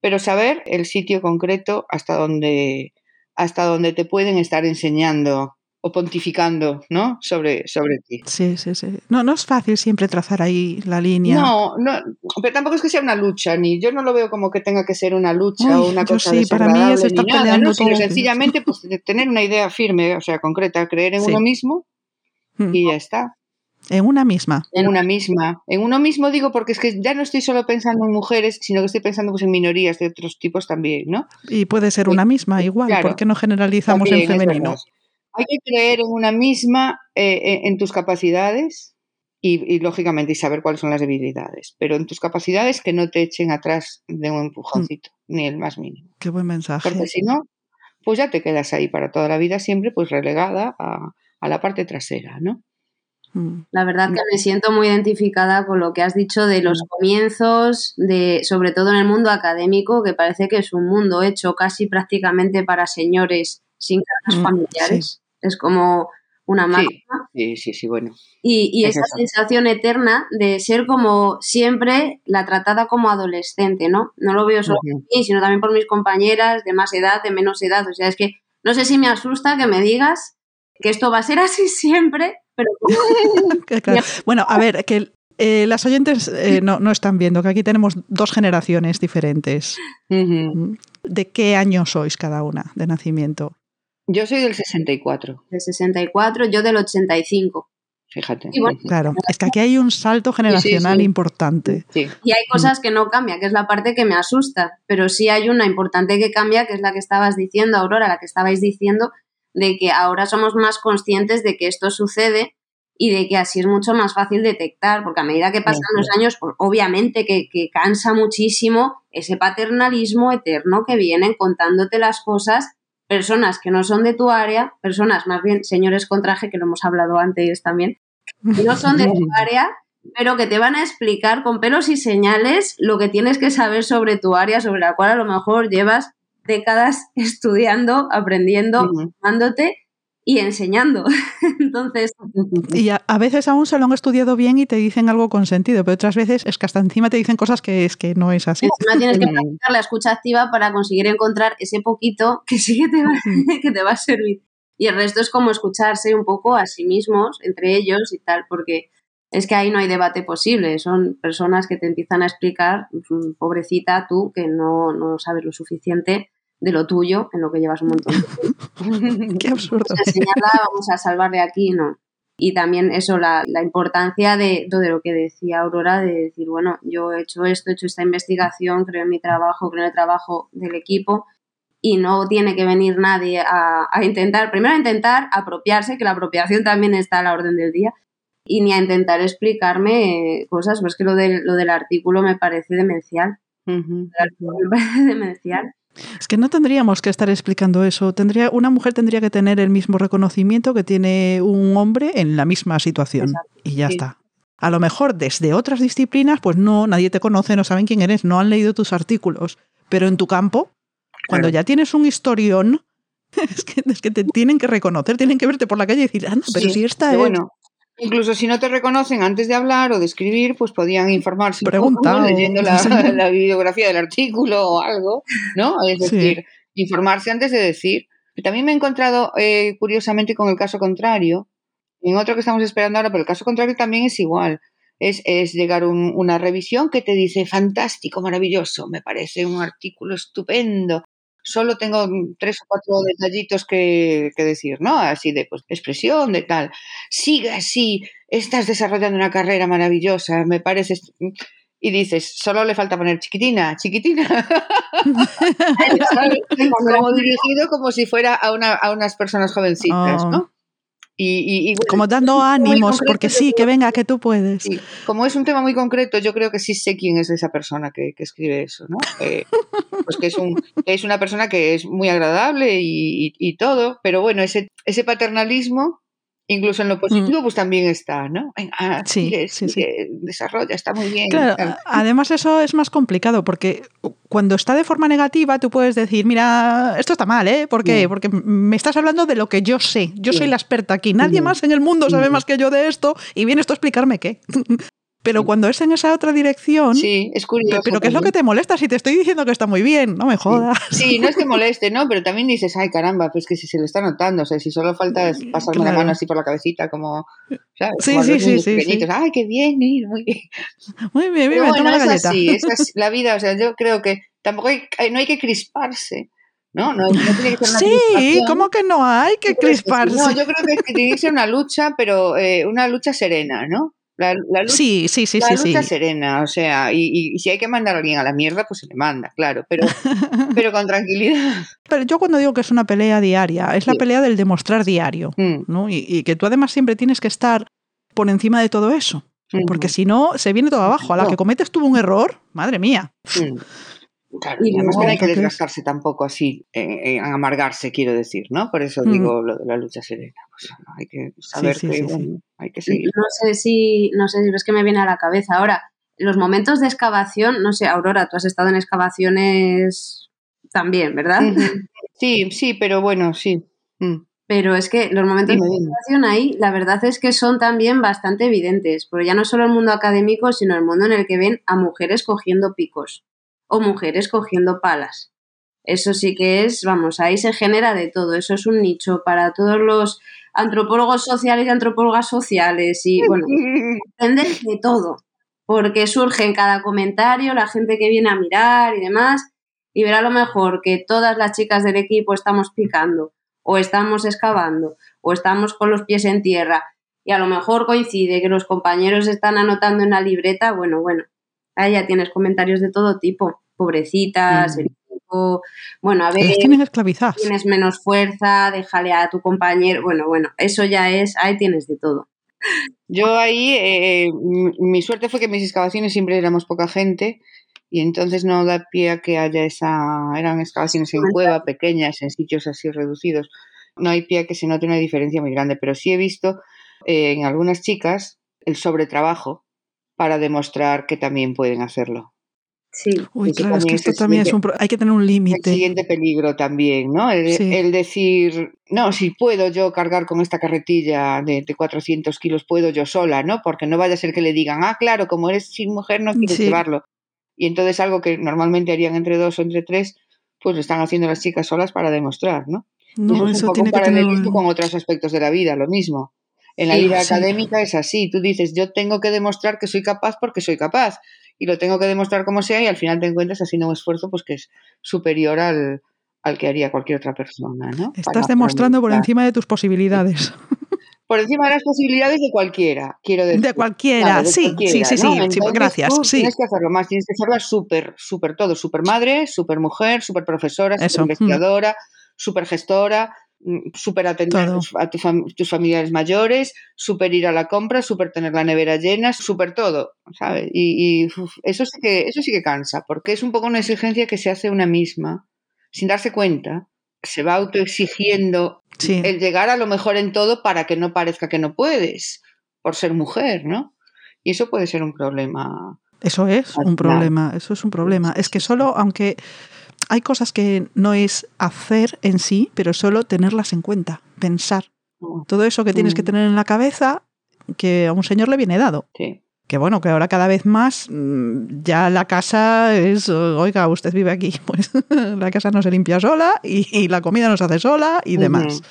Pero saber el sitio concreto hasta donde, hasta donde te pueden estar enseñando o pontificando, ¿no? Sobre, sobre ti. Sí, sí, sí. No, no es fácil siempre trazar ahí la línea. No, no, pero tampoco es que sea una lucha, ni yo no lo veo como que tenga que ser una lucha o una cosa sí, para mí es estar nada, peleando ¿no? Sino sencillamente pues, tener una idea firme, o sea, concreta, creer en Sí. uno mismo Mm. y ya está. En una misma. En una misma. En uno mismo digo porque es que ya no estoy solo pensando en mujeres, sino que estoy pensando pues, en minorías de otros tipos también, ¿no? Y puede ser una misma igual. claro. ¿Por qué no generalizamos en femenino? Hay que creer en una misma, eh, en- en tus capacidades y, y, lógicamente, y saber cuáles son las debilidades. Pero en tus capacidades que no te echen atrás de un empujoncito, ni el más mínimo. Qué buen mensaje. Porque si no, pues ya te quedas ahí para toda la vida siempre pues relegada a, a la parte trasera, ¿no? Mm. La verdad que me siento muy identificada con lo que has dicho de los Mm. comienzos, de sobre todo en el mundo académico, que parece que es un mundo hecho casi prácticamente para señores sin cargas Mm, familiares. Es como una máquina. Sí, sí, sí, bueno. Y, y Es esa eso. sensación eterna de ser como siempre la tratada como adolescente, ¿no? No lo veo solo por mí, sino también por mis compañeras de más edad, de menos edad. O sea, es que no sé si me asusta que me digas que esto va a ser *laughs* así siempre, pero *laughs* claro. Bueno, a ver, que eh, las oyentes eh, no, no están viendo que aquí tenemos dos generaciones diferentes. ¿De qué año sois cada una de nacimiento? Yo soy del 64, del 64, yo del 85. fíjate. Y bueno, Claro, es que aquí hay un salto generacional sí. importante. Sí. Y hay cosas que no cambian, que es la parte que me asusta, pero sí hay una importante que cambia, que es la que estabas diciendo, Aurora, la que estabais diciendo, de que ahora somos más conscientes de que esto sucede y de que así es mucho más fácil detectar, porque a medida que pasan los años, pues, obviamente que, que cansa muchísimo ese paternalismo eterno que vienen contándote las cosas personas que no son de tu área, personas más bien señores con traje, que lo hemos hablado antes también, que no son de tu *laughs* área, pero que te van a explicar con pelos y señales lo que tienes que saber sobre tu área, sobre la cual a lo mejor llevas décadas *laughs* estudiando, aprendiendo, formándote y enseñando. *laughs* Entonces, Y a, a veces aún se lo han estudiado bien y te dicen algo con sentido, pero otras veces es que hasta encima te dicen cosas que es que no es así. encima tienes que *laughs* practicar la escucha activa para conseguir encontrar ese poquito que sí que te va, *laughs* que te va a servir. Y el resto es como escucharse un poco a sí mismos, entre ellos y tal, porque es que ahí no hay debate posible. Son personas que te empiezan a explicar, mm, pobrecita tú, que no, no sabes lo suficiente de lo tuyo, en lo que llevas un montón de. *laughs* Qué absurdo. Vamos a enseñarla, vamos a salvarle aquí, no. Y también eso, la, la importancia de, de lo que decía Aurora, de decir, bueno, yo he hecho esto, he hecho esta investigación, creo en mi trabajo, creo en el trabajo del equipo y no tiene que venir nadie a, a intentar, primero a intentar apropiarse, que la apropiación también está a la orden del día, y ni a intentar explicarme eh, cosas, pues que lo del, lo del artículo me parece demencial. El artículo me parece demencial. Es que no tendríamos que estar explicando eso. Tendría, una mujer tendría que tener el mismo reconocimiento que tiene un hombre en la misma situación. Exacto. Y ya Sí. está. A lo mejor desde otras disciplinas, pues no, nadie te conoce, no saben quién eres, no han leído tus artículos. Pero en tu campo, cuando Claro. ya tienes un historión, *laughs* es que, es que te tienen que reconocer, tienen que verte por la calle y decir, anda, pero Sí, si esta es. bueno, incluso si no te reconocen antes de hablar o de escribir, pues podían informarse un Pregunta leyendo *laughs* la, bibliografía del artículo o algo, ¿no? Es Sí. decir, informarse antes de decir. También me he encontrado, eh, curiosamente, con el caso contrario, en otro que estamos esperando ahora, pero el caso contrario también es igual. Es, es llegar un- una revisión que te dice, fantástico, maravilloso, me parece un artículo estupendo. Solo tengo mm, tres o cuatro detallitos que, que decir, ¿no? Así de pues, expresión, de tal. Sigue así, estás desarrollando una carrera maravillosa, me parece. est- Y dices, solo le falta poner chiquitina, chiquitina. *laughs* *laughs* Como dirigido como si fuera a, una, a unas personas jovencitas, Oh. ¿no? Y, y, como dando ánimos, porque sí, que venga, que tú puedes. Sí. Como es un tema muy concreto, yo creo que sí sé quién es esa persona que, que escribe eso, ¿no? Eh, pues que es, un, es una persona que es muy agradable y, y todo, pero bueno, ese, ese paternalismo Incluso en lo positivo, mm. pues también está, ¿no? Venga, sí, sí, sí. desarrolla, está muy bien. Claro, además eso es más complicado porque cuando está de forma negativa tú puedes decir, mira, esto está mal, ¿eh? ¿Por qué? Porque me estás hablando de lo que yo sé. Yo soy la experta aquí. Nadie más en el mundo sabe más que yo de esto y vienes tú a explicarme qué. *laughs* Pero cuando es en esa otra dirección. Sí, es curioso. Pero ¿qué es lo que te molesta? Si te estoy diciendo que está muy bien, no me jodas. Sí, no es que moleste, ¿no? Pero también dices, ay caramba, pues que si se le está notando, o sea, si solo falta pasarme la mano así por la cabecita, como. ¿sabes? Sí, sí, sí, sí, Ay, qué bien, muy bien. Muy bien, bien, bueno, es así, es la vida, o sea, yo creo que tampoco hay, no hay que crisparse. ¿no? No, tiene que ser una sí, ¿cómo que no hay que crisparse? No, yo creo que tiene que ser una lucha, pero eh, una lucha serena, ¿no? La, lucha, sí, sí, sí, la lucha serena, o sea, y, si hay que mandar a alguien a la mierda, pues se le manda, claro, pero, *laughs* pero con tranquilidad. Pero yo cuando digo que es una pelea diaria, es la pelea del demostrar diario, mm. ¿no? Y, que tú además siempre tienes que estar por encima de todo eso, porque si no, se viene todo abajo. A la que cometes tú un error, madre mía. Mm. Claro, y además no hay que desgastarse tampoco así, en, amargarse, quiero decir, ¿no? Por eso mm. digo lo de la lucha serena. Pues, hay que saber que hay que seguir. No sé si, no sé si ves que me viene a la cabeza ahora. Los momentos de excavación, no sé, Aurora, tú has estado en excavaciones también, ¿verdad? Sí, sí, pero bueno, sí. Mm. Pero es que los momentos de excavación ahí, la verdad es que son también bastante evidentes, porque ya no solo el mundo académico, sino el mundo en el que ven a mujeres cogiendo picos o mujeres cogiendo palas. Eso sí que es, vamos, ahí se genera de todo. Eso es un nicho para todos los antropólogos sociales y antropólogas sociales y, bueno, entender de todo, porque surge en cada comentario la gente que viene a mirar y demás, y verá a lo mejor que todas las chicas del equipo estamos picando, o estamos excavando, o estamos con los pies en tierra, y a lo mejor coincide que los compañeros están anotando en la libreta, bueno, bueno, ahí ya tienes comentarios de todo tipo, pobrecitas, el equipo, bueno, a ver, tienes menos fuerza, déjale a tu compañero, bueno, bueno, eso ya es, ahí tienes de todo. Yo ahí, eh, mi suerte fue que mis excavaciones siempre éramos poca gente y entonces no da pie a que haya esa, eran excavaciones en cueva, pequeñas, en sitios así reducidos, no hay pie a que se note una diferencia muy grande, pero sí he visto eh, en algunas chicas el sobretrabajo para demostrar que también pueden hacerlo. Sí. Uy, claro, es que esto también es un hay que tener un límite. El siguiente peligro también, ¿no? El, decir, no, si puedo yo cargar con esta carretilla de, 400 kilos, puedo yo sola, ¿no? Porque no vaya a ser que le digan, ah, claro, como eres sin mujer no quieres llevarlo. Y entonces algo que normalmente harían entre dos o entre tres, pues lo están haciendo las chicas solas para demostrar, ¿no? No, eso, es un poco tiene que con otros aspectos de la vida, lo mismo. En la vida académica es así, tú dices, yo tengo que demostrar que soy capaz porque soy capaz y lo tengo que demostrar como sea y al final te encuentras haciendo un esfuerzo pues que es superior al, que haría cualquier otra persona. ¿no? Estás demostrando por encima de tus posibilidades. *laughs* Por encima de las posibilidades de cualquiera, quiero decir. De cualquiera, sí, sí, sí, sí, gracias. Tienes que hacerlo más, tienes que hacerla súper, súper todo, súper madre, súper mujer, súper profesora, súper investigadora, súper gestora, súper atender a, tus familiares mayores, súper ir a la compra, súper tener la nevera llena, súper todo, ¿sabes? Y, eso, sí que, eso sí que cansa, porque es un poco una exigencia que se hace una misma, sin darse cuenta, se va autoexigiendo el llegar a lo mejor en todo para que no parezca que no puedes, por ser mujer, ¿no? Y eso puede ser un problema. Eso es un problema, eso es un problema. Es que solo, aunque hay cosas que no es hacer en sí, pero solo tenerlas en cuenta, pensar. Mm. Todo eso que tienes que mm. tener en la cabeza, que a un señor le viene dado. Que bueno, que ahora cada vez más mm, ya la casa es, oiga, usted vive aquí, *laughs* pues la casa no se limpia sola y, la comida no se hace sola y demás.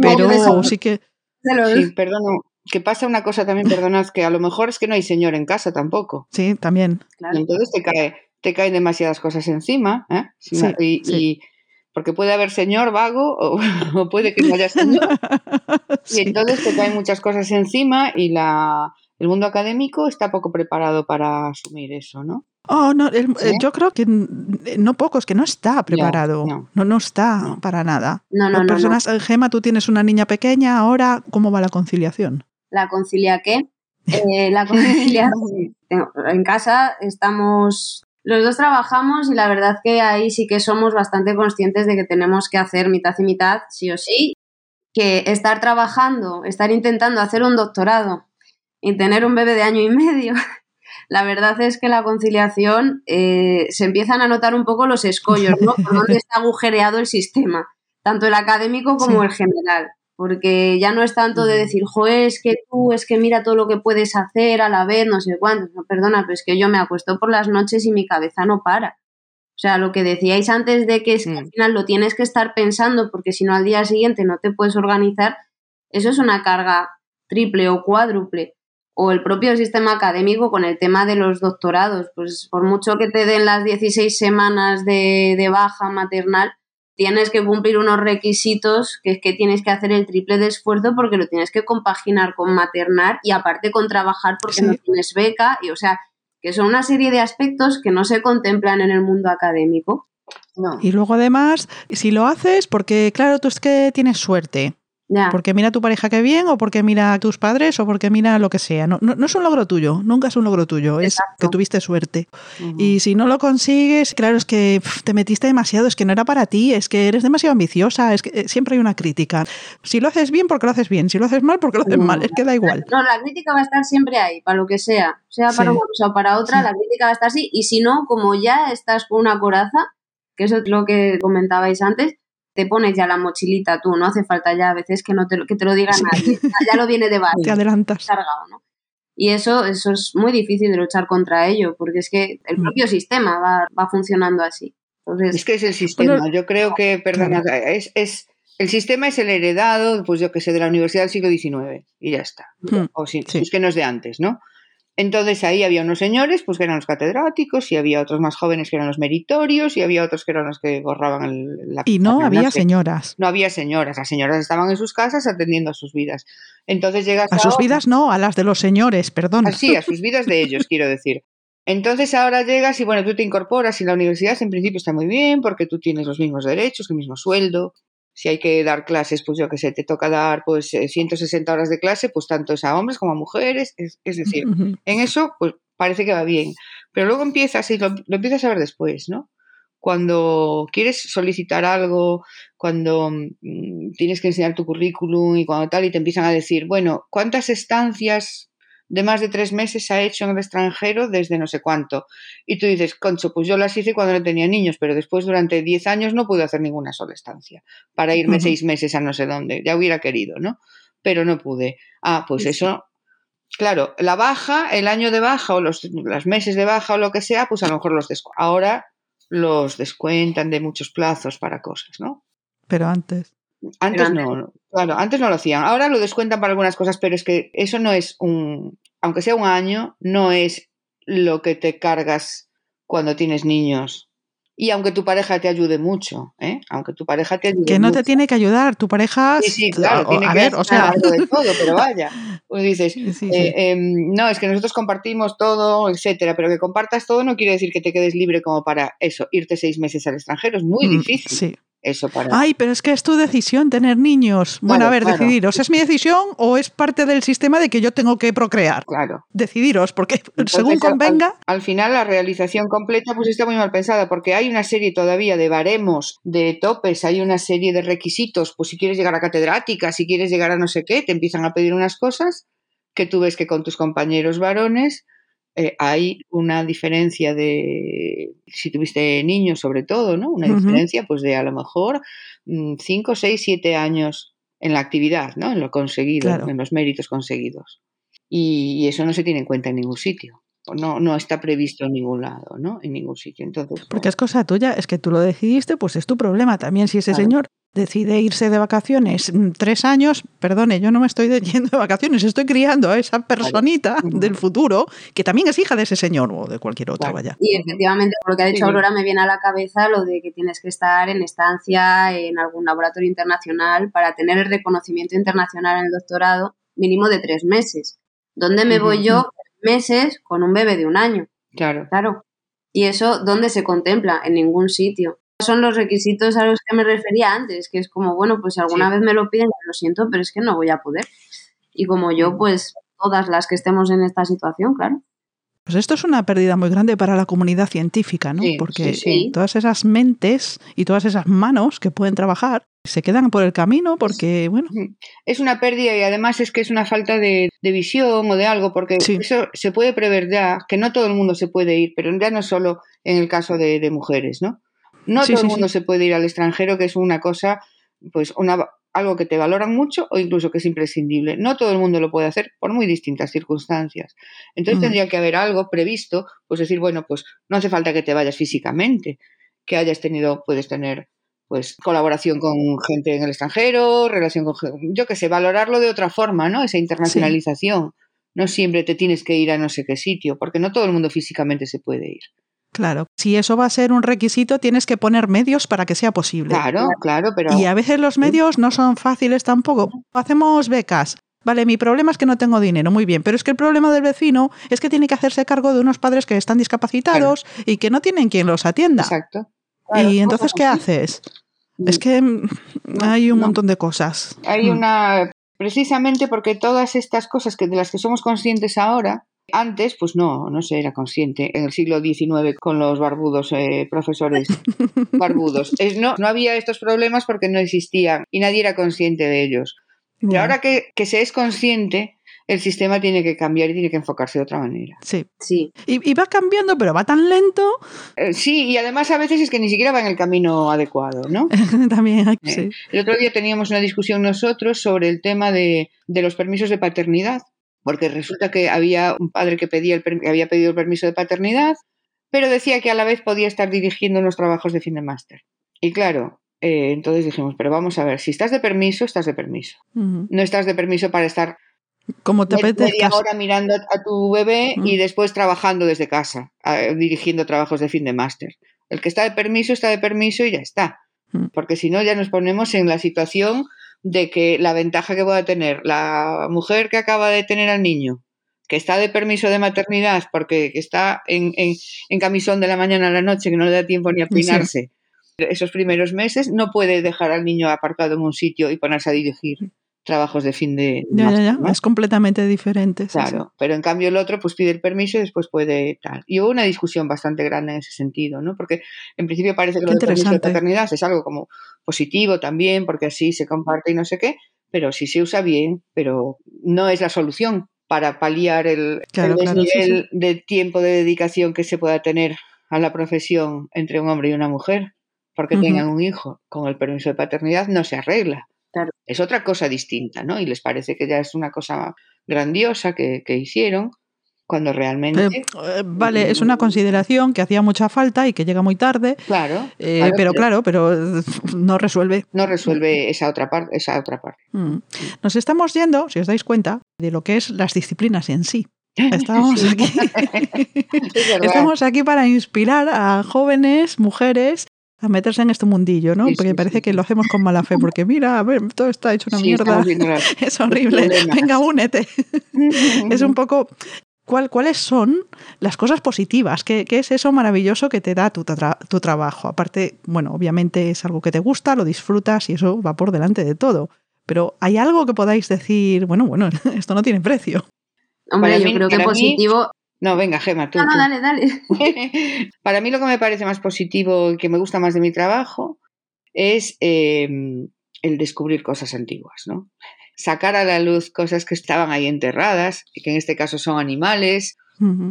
Pero sí que... Sí, perdón, que pasa una cosa también, perdonad, que a lo mejor es que no hay señor en casa tampoco. Sí, también. entonces te cae, te caen demasiadas cosas encima, ¿eh? y, porque puede haber señor vago o, *laughs* puede que no haya señor. *laughs* Y entonces te caen muchas cosas encima y la, el mundo académico está poco preparado para asumir eso, ¿no? Oh, no, yo creo que no pocos, que no está preparado. No, no, está para nada. No, no, personas, Gema, tú tienes una niña pequeña, ahora, ¿cómo va la conciliación? ¿La concilia qué? *laughs* Eh, la conciliación. en casa estamos los dos trabajamos y la verdad que ahí sí que somos bastante conscientes de que tenemos que hacer mitad y mitad, sí o sí, que estar trabajando, estar intentando hacer un doctorado y tener un bebé de año y medio, *laughs* la verdad es que la conciliación eh, se empiezan a notar un poco los escollos, ¿no? Por dónde está agujereado el sistema, tanto el académico como el general porque ya no es tanto de decir, jo, es que tú, es que mira todo lo que puedes hacer a la vez, no sé cuánto, no, perdona, pero es que yo me acuesto por las noches y mi cabeza no para. O sea, lo que decíais antes de que, es que al mm. final lo tienes que estar pensando porque si no al día siguiente no te puedes organizar, eso es una carga triple o cuádruple. O el propio sistema académico con el tema de los doctorados, pues por mucho que te den las 16 semanas de, de baja maternal, tienes que cumplir unos requisitos que es que tienes que hacer el triple de esfuerzo porque lo tienes que compaginar con maternar y aparte con trabajar porque no tienes beca. Y o sea que son una serie de aspectos que no se contemplan en el mundo académico. Y luego además, si lo haces, porque claro, tú es que tienes suerte, porque mira tu pareja que bien, o porque mira a tus padres, o porque mira lo que sea. No, no, es un logro tuyo, nunca es un logro tuyo, es que tuviste suerte. Y si no lo consigues, claro, es que te metiste demasiado, es que no era para ti, es que eres demasiado ambiciosa, es que eh, siempre hay una crítica. Si lo haces bien, porque lo haces bien, si lo haces mal, porque lo haces mal, es que da igual. No, la crítica va a estar siempre ahí, para lo que sea, sea para una cosa o para otra, la crítica va a estar así, y si no, como ya estás con una coraza, que eso es lo que comentabais antes, te pones ya la mochilita tú, no hace falta ya a veces que no te, que te lo diga nadie, ya lo viene de base. *laughs* Te adelantas. Cargado, ¿no? Y eso, eso es muy difícil de luchar contra ello, porque es que el mm. propio sistema va, va funcionando así. Entonces, es que es el sistema, yo creo que, perdona, es, es, el sistema es el heredado, pues yo que sé, de la Universidad del siglo XIX y ya está. Mm, o si, es que no es de antes, ¿no? Entonces ahí había unos señores, pues que eran los catedráticos, y había otros más jóvenes que eran los meritorios, y había otros que eran los que borraban el, la... Y no había señoras. No había señoras, las señoras estaban en sus casas atendiendo a sus vidas. Entonces llegas a... A sus vidas no, a las de los señores, perdón. Ah, sí, a sus vidas de ellos, quiero decir. Entonces ahora llegas y bueno, tú te incorporas y la universidad en principio está muy bien porque tú tienes los mismos derechos, el mismo sueldo, si hay que dar clases, pues yo que sé, te toca dar pues 160 eh, horas de clase, pues tanto es a hombres como a mujeres, es, decir, en eso pues parece que va bien, pero luego empiezas y lo, empiezas a ver después, ¿no? Cuando quieres solicitar algo, cuando mm, tienes que enseñar tu currículum y cuando tal y te empiezan a decir, bueno, ¿cuántas estancias de más de tres meses ha hecho en el extranjero desde no sé cuánto. Y tú dices, concho, pues yo las hice cuando no tenía niños, pero después durante diez años no pude hacer ninguna sola estancia para irme seis meses a no sé dónde. Ya hubiera querido, ¿no? Pero no pude. Ah, pues eso, claro, la baja, el año de baja o los, meses de baja o lo que sea, pues a lo mejor los ahora los descuentan de muchos plazos para cosas, ¿no? Pero antes. Antes no, claro, antes no lo hacían. Ahora lo descuentan para algunas cosas, pero es que eso no es un, aunque sea un año, no es lo que te cargas cuando tienes niños. Y aunque tu pareja te ayude mucho, ¿eh? Aunque tu pareja te ayude Que no te tiene que ayudar, tu pareja... Sí, sí, claro, tiene que ver, o sea... algo de todo, *laughs* pero vaya. Pues dices, eh, em, no, es que nosotros compartimos todo, etcétera, pero que compartas todo no quiere decir que te quedes libre como para eso, irte seis meses al extranjero, es muy mm, difícil. Sí eso para... Ay, pero es que es tu decisión tener niños. Bueno, a ver, decidiros, ¿es mi decisión o es parte del sistema de que yo tengo que procrear? Claro. Decidiros, porque *laughs* según convenga... Al, final la realización completa pues está muy mal pensada, porque hay una serie todavía de baremos, de topes, hay una serie de requisitos, pues si quieres llegar a catedrática, si quieres llegar a no sé qué, te empiezan a pedir unas cosas que tú ves que con tus compañeros varones eh, hay una diferencia de, si tuviste niños sobre todo, ¿no? Una diferencia pues de a lo mejor 5, 6, 7 años en la actividad, ¿no? En lo conseguido, en los méritos conseguidos. Y, eso no se tiene en cuenta en ningún sitio. No, no está previsto en ningún lado, ¿no? En ningún sitio. Entonces, Porque es cosa tuya, es que tú lo decidiste, pues es tu problema. También si ese señor decide irse de vacaciones mm, tres años, perdone, yo no me estoy *laughs* yendo de vacaciones, estoy criando a esa personita del futuro que también es hija de ese señor o de cualquier otro, vaya. Y efectivamente, por lo que ha dicho Aurora, me viene a la cabeza lo de que tienes que estar en estancia en algún laboratorio internacional para tener el reconocimiento internacional en el doctorado mínimo de tres meses. ¿Dónde me voy yo meses con un bebé de un año? Claro. Claro. ¿Y eso dónde se contempla? En ningún sitio. Son los requisitos a los que me refería antes, que es como, bueno, pues si alguna Sí. vez me lo piden, lo siento, pero es que no voy a poder. Y como yo, pues todas las que estemos en esta situación, claro. Pues esto es una pérdida muy grande para la comunidad científica, ¿no? Sí, Porque sí, sí. todas esas mentes y todas esas manos que pueden trabajar se quedan por el camino porque, bueno, Es una pérdida y además es que es una falta de, de visión o de algo, porque Sí. eso se puede prever ya, que no todo el mundo se puede ir, pero ya no solo en el caso de, de mujeres, ¿no? No Sí, todo sí, el mundo sí. se puede ir al extranjero, que es una cosa, pues una, algo que te valoran mucho o incluso que es imprescindible. No todo el mundo lo puede hacer por muy distintas circunstancias. Entonces Mm. tendría que haber algo previsto, pues decir, bueno, pues no hace falta que te vayas físicamente, que hayas tenido, puedes tener pues colaboración con gente en el extranjero, relación con yo qué sé, valorarlo de otra forma, ¿no? Esa internacionalización. No siempre te tienes que ir a no sé qué sitio, porque no todo el mundo físicamente se puede ir. Claro, si eso va a ser un requisito, tienes que poner medios para que sea posible. Claro, claro, pero Y a veces los medios no son fáciles tampoco. Hacemos becas. Vale, mi problema es que no tengo dinero, muy bien, pero es que el problema del vecino es que tiene que hacerse cargo de unos padres que están discapacitados y que no tienen quien los atienda. exacto. Claro, y entonces, ¿qué haces? así. Es que mm, hay un no. montón de cosas. Hay Mm. una precisamente porque todas estas cosas que de las que somos conscientes ahora antes, pues no, no se era consciente. En el siglo XIX, con los barbudos eh, profesores *laughs* barbudos. Es, no, no había estos problemas porque no existían y nadie era consciente de ellos. Pero Ya. ahora que, que se es consciente, el sistema tiene que cambiar y tiene que enfocarse de otra manera. Sí. Sí. Y, y va cambiando, pero va tan lento. Eh, sí, y además a veces es que ni siquiera va en el camino adecuado, ¿no? *laughs* También Eh, sí. El otro día teníamos una discusión nosotros sobre el tema de, de los permisos de paternidad, porque resulta que había un padre que pedía el, había pedido el permiso de paternidad, pero decía que a la vez podía estar dirigiendo unos trabajos de fin de máster. Y claro, eh, entonces dijimos, pero vamos a ver, si estás de permiso, estás de permiso. No estás de permiso para estar Como te me- media hora mirando a, tu bebé y después trabajando desde casa, eh, dirigiendo trabajos de fin de máster. El que está de permiso está de permiso y ya está. Porque si no, ya nos ponemos en la situación de que la ventaja que pueda tener la mujer que acaba de tener al niño, que está de permiso de maternidad porque está en, en- en camisón de la mañana a la noche, que no le da tiempo ni a Sí. peinarse, esos primeros meses, no puede dejar al niño aparcado en un sitio y ponerse a dirigir trabajos de fin de Ya, ya, máster, ya. ¿no? Es completamente diferente. sí. Claro, pero en cambio el otro pues pide el permiso y después puede tal. Y hubo una discusión bastante grande en ese sentido, ¿no? Porque en principio parece que lo del permiso de paternidad es algo como positivo también, porque así se comparte y no sé qué, pero sí se usa bien, pero no es la solución para paliar el, Claro, el claro, sí, desnivel de tiempo de dedicación que se pueda tener a la profesión entre un hombre y una mujer, porque tengan un hijo con el permiso de paternidad, no se arregla. Claro. Es otra cosa distinta, ¿no? Y les parece que ya es una cosa grandiosa que, que hicieron, cuando realmente, Pero, eh, vale, es una consideración que hacía mucha falta y que llega muy tarde, claro, eh, claro, pero claro, pero eh, *laughs* no resuelve. no resuelve esa otra parte, esa otra parte. Mm. Nos estamos yendo, si os dais cuenta, de lo que es las disciplinas en sí. *laughs* Estamos Sí. aquí. *laughs* Es. Estamos aquí para inspirar a jóvenes, mujeres, a meterse en este mundillo, ¿no? Sí, Porque sí, parece sí, que lo hacemos con mala fe, porque mira, a ver, todo está hecho una Sí, mierda. *laughs* Es horrible. Venga, únete. *laughs* es un poco. ¿cuál- ¿Cuáles son las cosas positivas? ¿Qué, qué es eso maravilloso que te da tu, tra- tu trabajo? Aparte, bueno, obviamente es algo que te gusta, lo disfrutas y eso va por delante de todo. Pero ¿hay algo que podáis decir, bueno, bueno, *laughs* esto no tiene precio? Hombre, Para yo mí- creo que mí- positivo. No, venga, Gema, tú. No, no, tú. dale, dale. *laughs* Para mí lo que me parece más positivo y que me gusta más de mi trabajo es eh, el descubrir cosas antiguas, ¿no? Sacar a la luz cosas que estaban ahí enterradas, que en este caso son animales,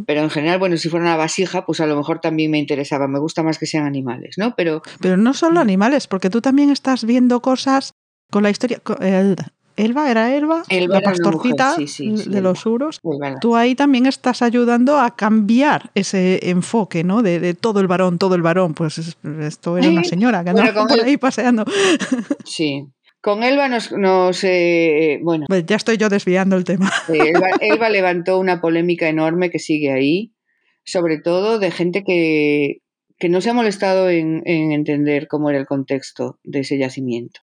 pero en general, bueno, si fuera una vasija, pues a lo mejor también me interesaba. Me gusta más que sean animales, ¿no? Pero Pero no solo animales, porque tú también estás viendo cosas con la historia. Elba, ¿era Elba? Elba la era una mujer, pastorcita sí, sí, sí, de Elba. los uros. Tú ahí también estás ayudando a cambiar ese enfoque, ¿no? De, de todo el varón, todo el varón. Pues es- esto era una señora que andaba por el- ahí paseando. sí. Con Elba nos, nos eh, bueno, Pues ya estoy yo desviando el tema. Elba, Elba levantó una polémica enorme que sigue ahí, sobre todo de gente que, que no se ha molestado en, en entender cómo era el contexto de ese yacimiento.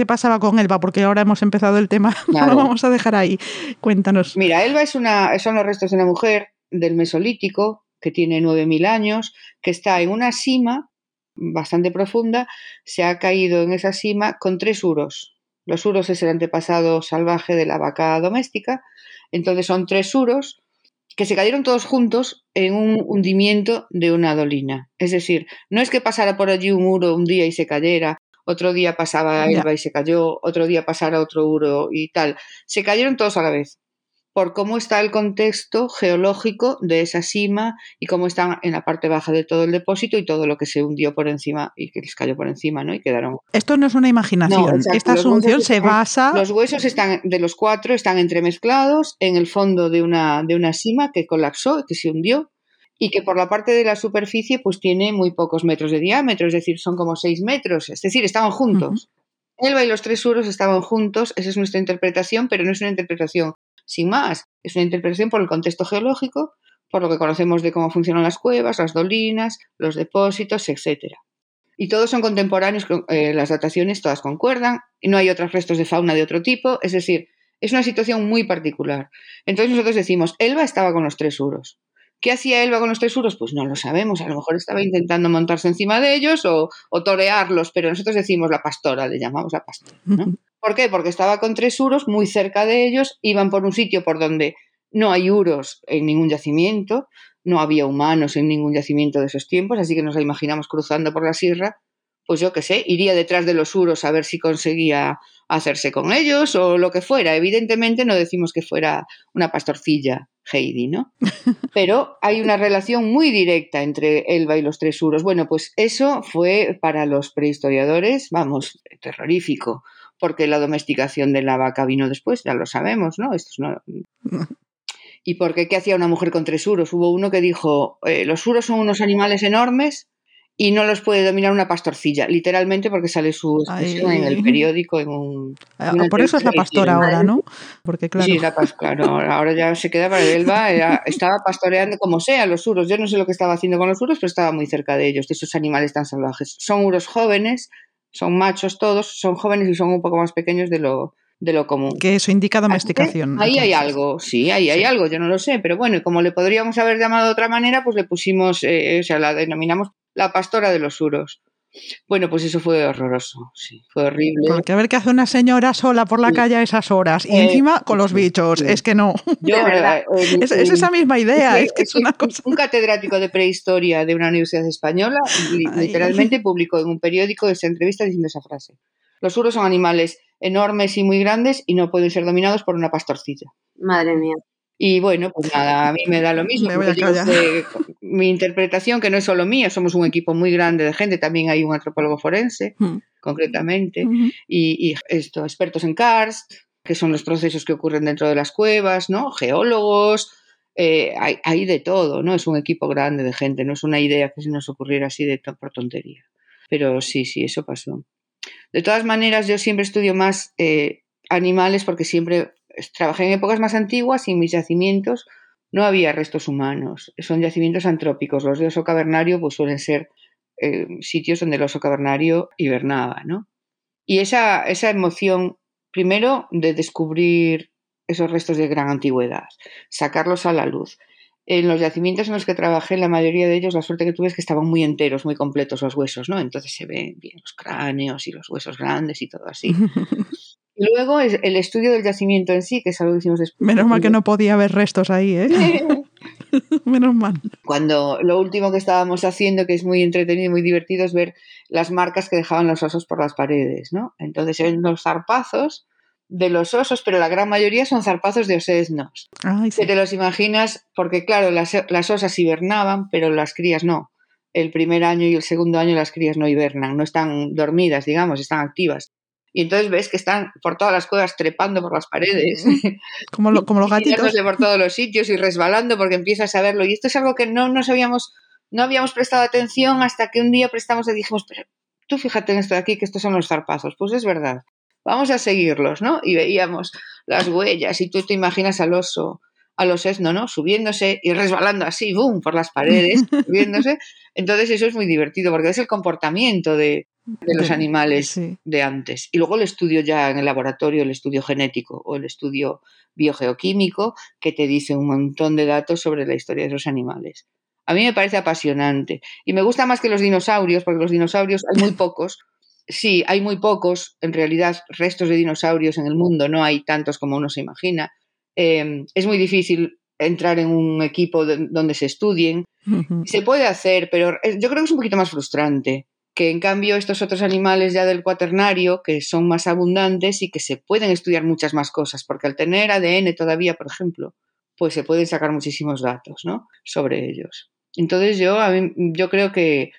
¿Qué pasaba con Elba? Porque ahora hemos empezado el tema, no *laughs* lo vamos a dejar ahí. Cuéntanos. Mira, Elba es una, son los restos de una mujer del Mesolítico que tiene 9.000 años, que está en una cima bastante profunda, se ha caído en esa cima con tres uros. Los uros es el antepasado salvaje de la vaca doméstica, entonces son tres uros que se cayeron todos juntos en un hundimiento de una dolina. Es decir, no es que pasara por allí un muro un día y se cayera, otro día pasaba Elba y se cayó, otro día pasara otro uro y tal. Se cayeron todos a la vez por cómo está el contexto geológico de esa cima y cómo están en la parte baja de todo el depósito y todo lo que se hundió por encima y que les cayó por encima, ¿no? Y quedaron. Esto no es una imaginación. Esta asunción se basa. Los huesos están de los cuatro están entremezclados en el fondo de una de una cima que colapsó, que se hundió y que por la parte de la superficie pues tiene muy pocos metros de diámetro, es decir, son como seis metros, es decir, estaban juntos. Elba y los tres suros estaban juntos, esa es nuestra interpretación, pero no es una interpretación sin más. Es una interpretación por el contexto geológico, por lo que conocemos de cómo funcionan las cuevas, las dolinas, los depósitos, etc. Y todos son contemporáneos, eh, las dataciones todas concuerdan, y no hay otros restos de fauna de otro tipo, es decir, es una situación muy particular. Entonces nosotros decimos, Elba estaba con los tres uros. ¿Qué hacía Elba con los tres uros? Pues no lo sabemos. A lo mejor estaba intentando montarse encima de ellos o, o torearlos, pero nosotros decimos la pastora, le llamamos la pastora. ¿no? *laughs* ¿Por qué? Porque estaba con tres uros muy cerca de ellos, iban por un sitio por donde no hay uros en ningún yacimiento, no había humanos en ningún yacimiento de esos tiempos, así que nos la imaginamos cruzando por la sierra, pues yo qué sé, iría detrás de los uros a ver si conseguía hacerse con ellos o lo que fuera. Evidentemente no decimos que fuera una pastorcilla Heidi, ¿no? *laughs* Pero hay una relación muy directa entre Elba y los tres uros. Bueno, pues eso fue para los prehistoriadores, vamos, terrorífico porque la domesticación de la vaca vino después, ya lo sabemos, ¿no? Esto no... *laughs* ¿Y por qué? ¿Qué hacía una mujer con tres uros? Hubo uno que dijo, eh, los uros son unos animales enormes y no los puede dominar una pastorcilla, literalmente porque sale su expresión en el periódico, en un... Ah, por eso es la pastora ahora, ¿no? Porque claro... Sí, la claro, ahora ya se queda para Elba, estaba pastoreando como sea los uros, yo no sé lo que estaba haciendo con los uros, pero estaba muy cerca de ellos, de esos animales tan salvajes. Son uros jóvenes, son machos todos, son jóvenes y son un poco más pequeños de lo, de lo común. Que eso indica domesticación. Ahí hay algo, sí, ahí hay algo, yo no lo sé, pero bueno, y como le podríamos haber llamado de otra manera, pues le pusimos, eh, o sea, la denominamos la pastora de los uros. Bueno, pues eso fue horroroso, sí, fue horrible. Porque a ver qué hace una señora sola por la calle a esas horas y eh, encima con los bichos, es que no. *laughs* Yo, eh, es, esa misma idea, es, que es una cosa. Un catedrático de prehistoria de una universidad española literalmente publicó en un periódico esa entrevista diciendo esa frase. Los uros son animales enormes y muy grandes y no pueden ser dominados por una pastorcilla. Madre mía. Y bueno, pues nada, a mí me da lo mismo. mi interpretación, que no es solo mía, somos un equipo muy grande de gente, también hay un antropólogo forense, hmm. concretamente, y, esto, expertos en karst, que son los procesos que ocurren dentro de las cuevas, ¿no? Geólogos, eh, hay, de todo, ¿no? Es un equipo grande de gente, no es una idea que se nos ocurriera así de por tontería. Pero sí, sí, eso pasó. De todas maneras, yo siempre estudio más eh, animales porque siempre trabajé en épocas más antiguas y en mis yacimientos no había restos humanos, son yacimientos antrópicos. Los de oso cavernario pues suelen ser eh, sitios donde el oso cavernario hibernaba, ¿no? Y esa, esa emoción, primero, de descubrir esos restos de gran antigüedad, sacarlos a la luz. En los yacimientos en los que trabajé, la mayoría de ellos, la suerte que tuve es que estaban muy enteros, muy completos los huesos, ¿no? Entonces se ven bien los cráneos y los huesos grandes y todo así. *laughs* Luego es el estudio del yacimiento en sí, que es algo que hicimos después. Menos mal que no podía haber restos ahí, ¿eh? *laughs* Menos mal. Cuando lo último que estábamos haciendo, que es muy entretenido y muy divertido, es ver las marcas que dejaban los osos por las paredes, ¿no? Entonces se ven los zarpazos de los osos, pero la gran mayoría son zarpazos de osesnos. Ay, Que te los imaginas, porque claro, las, las osas hibernaban, pero las crías no. El primer año y el segundo año las crías no hibernan, no están dormidas, digamos, están activas. Y entonces ves que están por todas las cuevas trepando por las paredes. Como, como los *laughs* gatitos. por todos los sitios y resbalando porque empiezas a verlo. Y esto es algo que no nos habíamos, no habíamos prestado atención hasta que un día prestamos y dijimos, pero tú fíjate en esto de aquí, que estos son los zarpazos. Pues es verdad. Vamos a seguirlos, ¿no? Y veíamos las huellas y tú te imaginas al oso a los etno, ¿no? Subiéndose y resbalando así, ¡boom!, por las paredes, *laughs* subiéndose. Entonces eso es muy divertido porque es el comportamiento de, los animales de antes. Y luego el estudio ya en el laboratorio, el estudio genético o el estudio biogeoquímico que te dice un montón de datos sobre la historia de esos animales. A mí me parece apasionante y me gusta más que los dinosaurios porque los dinosaurios hay muy pocos. Sí, hay muy pocos, en realidad, restos de dinosaurios en el mundo, no hay tantos como uno se imagina. Em, es muy difícil entrar en un equipo donde se estudien. Se puede hacer, pero yo creo que es un poquito más frustrante que en cambio estos otros animales ya del cuaternario, que son más abundantes y que se pueden estudiar muchas más cosas, porque al tener ADN todavía, por ejemplo, pues se pueden sacar muchísimos datos ¿no? sobre ellos. Entonces yo, yo creo que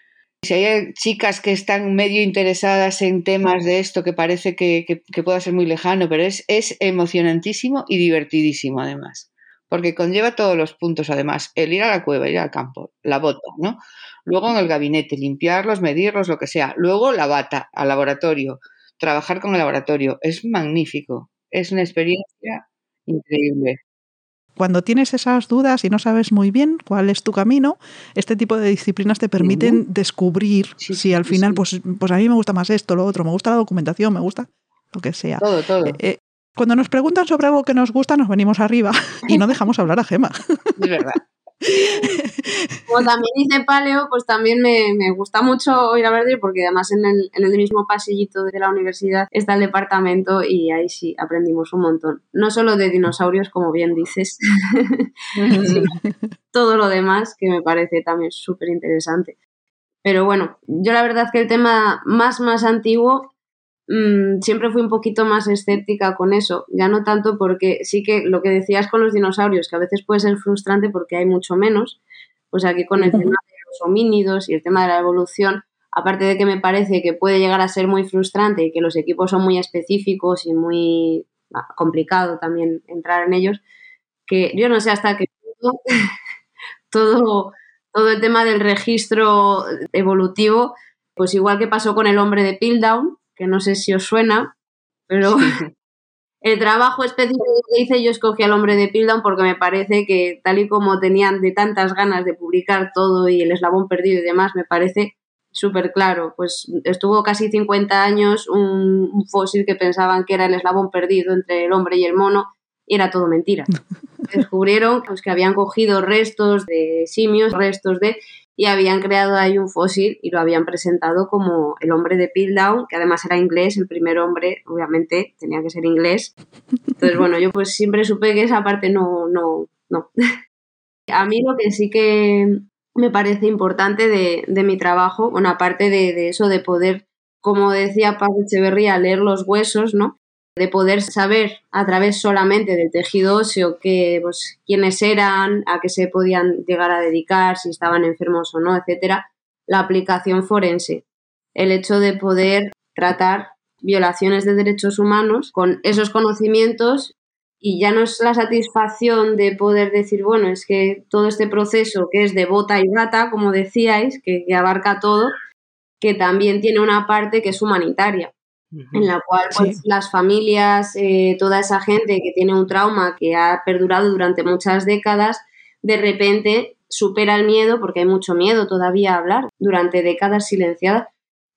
si hay chicas que están medio interesadas en temas de esto que parece que, que pueda ser muy lejano, pero es, es emocionantísimo y divertidísimo además porque conlleva todos los puntos, además, el ir a la cueva, ir al campo, la bota, ¿no? Luego en el gabinete, limpiarlos, medirlos, lo que sea. Luego la bata, al laboratorio, trabajar con el laboratorio. Es magnífico, es una experiencia increíble. Cuando tienes esas dudas y no sabes muy bien cuál es tu camino, este tipo de disciplinas te permiten descubrir si al final, pues, pues a mí me gusta más esto, lo otro, me gusta la documentación, me gusta lo que sea. Todo, todo. Eh, eh, cuando nos preguntan sobre algo que nos gusta, nos venimos arriba *laughs* y no dejamos hablar a Gema. Es verdad. Como también hice paleo, pues también me, gusta mucho ir a Verdir porque además en el, en el, mismo pasillito de la universidad está el departamento y ahí sí aprendimos un montón. No solo de dinosaurios, como bien dices, *laughs* sino todo lo demás que me parece también súper interesante. Pero bueno, yo la verdad que el tema más, más antiguo Mm, siempre fui un poquito más escéptica con eso, ya no tanto porque sí que lo que decías con los dinosaurios, que a veces puede ser frustrante porque hay mucho menos, pues aquí con el tema de los homínidos y el tema de la evolución, aparte de que me parece que puede llegar a ser muy frustrante y que los equipos son muy específicos y muy ah, complicado también entrar en ellos, que yo no sé hasta qué punto *laughs* todo, todo el tema del registro evolutivo, pues igual que pasó con el hombre de Piltdown, que no sé si os suena, pero *laughs* el trabajo específico que hice yo escogí al hombre de Pildown porque me parece que tal y como tenían de tantas ganas de publicar todo y el eslabón perdido y demás, me parece súper claro. Pues estuvo casi 50 años un, fósil que pensaban que era el eslabón perdido entre el hombre y el mono y era todo mentira. *laughs* Descubrieron pues, que habían cogido restos de simios, restos de y habían creado ahí un fósil y lo habían presentado como el hombre de Piltdown, que además era inglés, el primer hombre, obviamente tenía que ser inglés. Entonces, bueno, yo pues siempre supe que esa parte no, no, no. *laughs* A mí lo que sí que me parece importante de, de mi trabajo, bueno, aparte de, de, eso de poder, como decía Paz Echeverría, leer los huesos, ¿no? De poder saber a través solamente del tejido óseo que, pues, quiénes eran, a qué se podían llegar a dedicar, si estaban enfermos o no, etcétera, la aplicación forense. El hecho de poder tratar violaciones de derechos humanos con esos conocimientos y ya no es la satisfacción de poder decir, bueno, es que todo este proceso que es de bota y gata, como decíais, que abarca todo, que también tiene una parte que es humanitaria en la cual pues, las familias, eh, toda esa gente que tiene un trauma que ha perdurado durante muchas décadas, de repente supera el miedo, porque hay mucho miedo todavía a hablar, durante décadas silenciadas,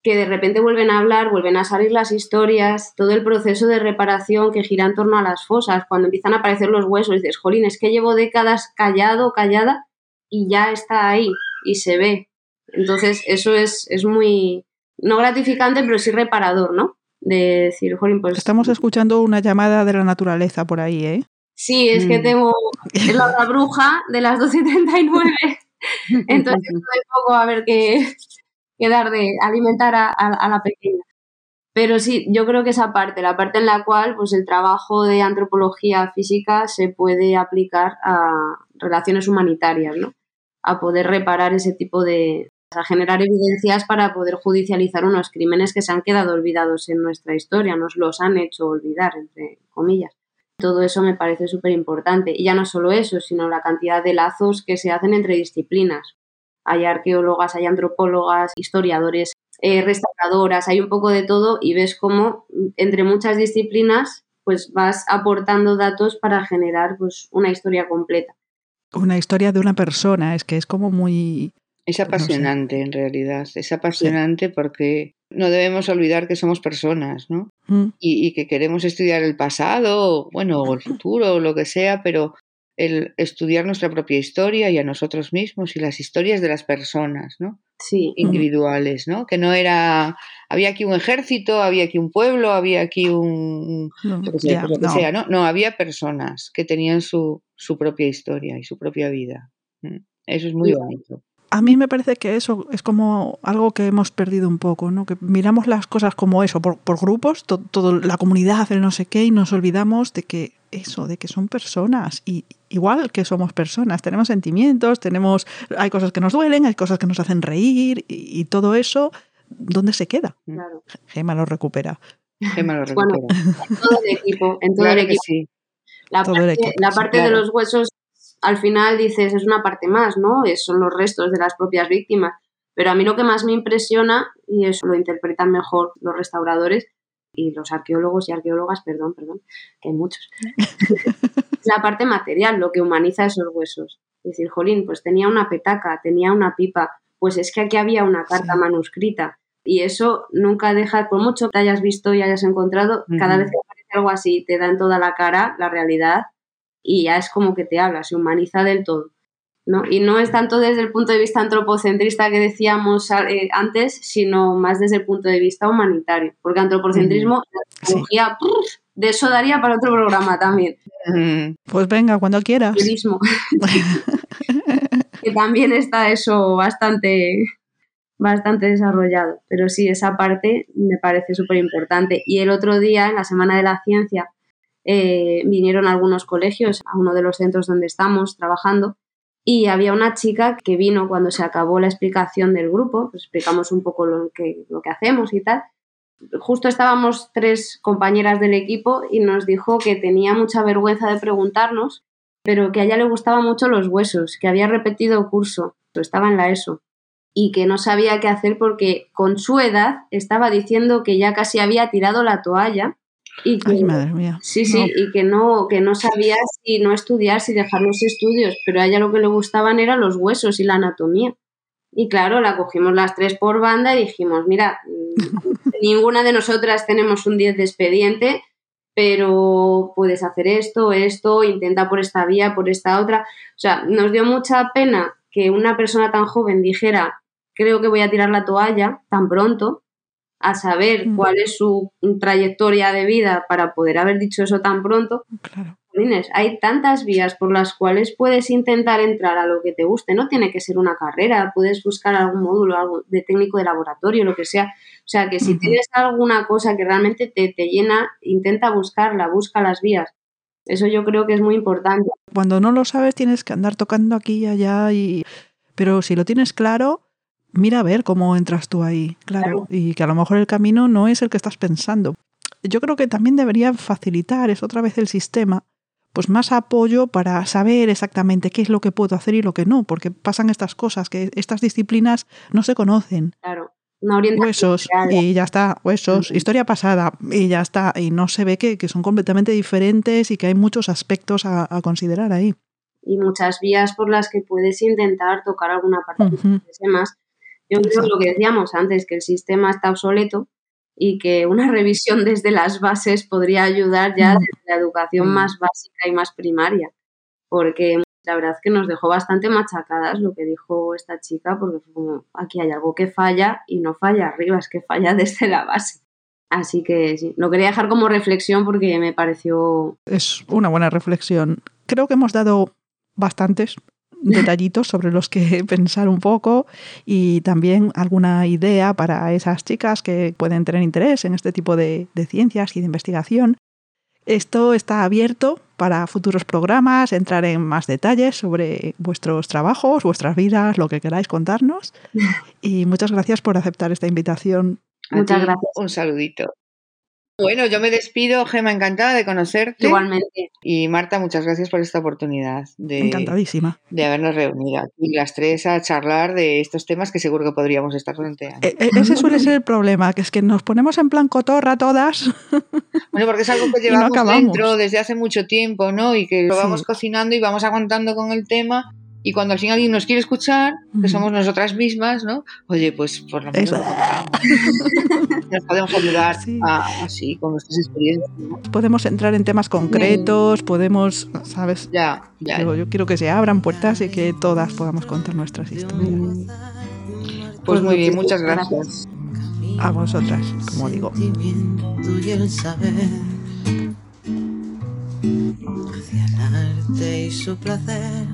que de repente vuelven a hablar, vuelven a salir las historias, todo el proceso de reparación que gira en torno a las fosas, cuando empiezan a aparecer los huesos, dices, jolín, es que llevo décadas callado, callada, y ya está ahí, y se ve. Entonces, eso es, es muy, no gratificante, pero sí reparador, ¿no? De decir, pues... Estamos escuchando una llamada de la naturaleza por ahí, ¿eh? Sí, es que mm. tengo la bruja de las 12.39, *laughs* entonces estoy poco a ver qué, qué dar de alimentar a, a, la pequeña. Pero sí, yo creo que esa parte, la parte en la cual pues el trabajo de antropología física se puede aplicar a relaciones humanitarias, ¿no? A poder reparar ese tipo de, a generar evidencias para poder judicializar unos crímenes que se han quedado olvidados en nuestra historia, nos los han hecho olvidar, entre comillas. Todo eso me parece súper importante. Y ya no solo eso, sino la cantidad de lazos que se hacen entre disciplinas. Hay arqueólogas, hay antropólogas, historiadores, eh, restauradoras, hay un poco de todo y ves cómo entre muchas disciplinas pues vas aportando datos para generar pues una historia completa. Una historia de una persona, es que es como muy... Es apasionante en realidad, es apasionante porque no debemos olvidar que somos personas, ¿no? Mm. Y, y, que queremos estudiar el pasado, bueno, o el *laughs* futuro, o lo que sea, pero el estudiar nuestra propia historia y a nosotros mismos y las historias de las personas, ¿no? Sí. Individuales, ¿no? Que no era, había aquí un ejército, había aquí un pueblo, había aquí un, No, lo que sea, ya, pues lo que no. sea, ¿no? No, había personas que tenían su, su propia historia y su propia vida. Mm. Eso es muy Sí. bonito. A mí me parece que eso es como algo que hemos perdido un poco, ¿no? Que miramos las cosas como eso, por, por grupos, to- todo, la comunidad, el no sé qué, y nos olvidamos de que eso, de que son personas. Y igual que somos personas, tenemos sentimientos, tenemos, hay cosas que nos duelen, hay cosas que nos hacen reír, y, y todo eso, ¿dónde se queda? Claro. Gema lo recupera. Gemma lo *laughs* Bueno, recupera. En todo el equipo, en todo Claro el equipo. sí. La Todo el parte, equipo, la sí, parte de claro. los huesos, al final dices, es una parte más, ¿no? Es- son los restos de las propias víctimas. Pero a mí lo que más me impresiona, y eso lo interpretan mejor los restauradores y los arqueólogos y arqueólogas, perdón, perdón, que hay muchos, es *laughs* la parte material, lo que humaniza esos huesos. Es decir, jolín, pues tenía una petaca, tenía una pipa, pues es que aquí había una carta Sí. manuscrita. Y eso nunca deja, por mucho que hayas visto y hayas encontrado, cada vez que aparece algo así, te da en toda la cara la realidad y ya es como que te habla, se humaniza del todo. ¿no? Y no es tanto desde el punto de vista antropocentrista que decíamos eh, antes, sino más desde el punto de vista humanitario. Porque antropocentrismo, la Sí. de eso daría para otro programa también. Mm. Pues venga, cuando quieras. Que también está eso bastante, bastante desarrollado. Pero sí, esa parte me parece súper importante. Y el otro día, en la Semana de la Ciencia, eh, vinieron algunos colegios a uno de los centros donde estamos trabajando y había una chica que vino cuando se acabó la explicación del grupo, pues explicamos un poco lo que, lo que hacemos y tal. Justo estábamos tres compañeras del equipo y nos dijo que tenía mucha vergüenza de preguntarnos, pero que a ella le gustaban mucho los huesos, que había repetido curso, estaba en la ESO, y que no sabía qué hacer porque con su edad estaba diciendo que ya casi había tirado la toalla y que, Ay, madre mía. Sí, sí, No. y que no, que no sabía si no estudiar, si dejar los estudios, pero a ella lo que le gustaban eran los huesos y la anatomía. Y claro, la cogimos las tres por banda y dijimos, mira, *laughs* ninguna de nosotras tenemos un 10 de expediente, pero puedes hacer esto, esto, intenta por esta vía, por esta otra. O sea, nos dio mucha pena que una persona tan joven dijera, creo que voy a tirar la toalla tan pronto, a saber Mm. cuál es su trayectoria de vida para poder haber dicho eso tan pronto. Claro. Hay tantas vías por las cuales puedes intentar entrar a lo que te guste. No tiene que ser una carrera, puedes buscar algún módulo algo de técnico de laboratorio, lo que sea. O sea, que si tienes alguna cosa que realmente te, te llena, intenta buscarla, busca las vías. Eso yo creo que es muy importante. Cuando no lo sabes tienes que andar tocando aquí y allá y pero si lo tienes claro, mira a ver cómo entras tú ahí, claro, Claro. y que a lo mejor el camino no es el que estás pensando. Yo creo que también debería facilitar, es otra vez el sistema, pues más apoyo para saber exactamente qué es lo que puedo hacer y lo que no, porque pasan estas cosas, que estas disciplinas no se conocen. Claro, una orientación. Huesos y ya está, huesos, historia pasada y ya está, y no se ve que, que son completamente diferentes y que hay muchos aspectos a, a considerar ahí. y muchas vías por las que puedes intentar tocar alguna parte que te Ujú. interese más. Yo creo lo que decíamos antes, que el sistema está obsoleto y que una *laughs* revisión desde las bases podría ayudar ya Mm. desde la educación Mm. más básica y más primaria, porque la verdad es que nos dejó bastante machacadas lo que dijo esta chica, porque fue como, aquí hay algo que falla y no falla arriba, es que falla *laughs* desde la base. Así que sí, lo quería dejar como reflexión porque me pareció Es una buena reflexión. Creo que hemos dado bastantes detallitos sobre los que *laughs* pensar un poco y también alguna idea para esas chicas que pueden tener interés en este tipo de, de ciencias y de investigación. Esto está abierto para futuros programas, entrar en más detalles sobre vuestros trabajos, vuestras vidas, lo que queráis contarnos. *laughs* Y muchas gracias por aceptar esta invitación. Muchas gracias. Un saludito. Bueno, yo me despido, Gema, encantada de conocerte. Igualmente. Y Marta, muchas gracias por esta oportunidad de, Encantadísima. de habernos reunido aquí las tres a charlar de estos temas que seguro que podríamos estar planteando. E- e- ese suele ser el problema, que es que nos ponemos en plan cotorra todas. *laughs* Bueno, porque es algo que no llevamos acabamos. dentro desde hace mucho tiempo, ¿no? Y que lo Sí. vamos cocinando y vamos aguantando con el tema. Y cuando al final alguien nos quiere escuchar, que somos nosotras mismas, ¿no? Oye, pues por lo menos. *laughs* Nos podemos ayudar Sí. a- así, con nuestras experiencias. ¿no? Podemos entrar en temas concretos, podemos, ¿sabes? Ya, ya. Yo, yo quiero que se abran puertas y que todas podamos contar nuestras historias. Pues muy bien, muchas gracias. A vosotras, como digo. Hacia el arte y su placer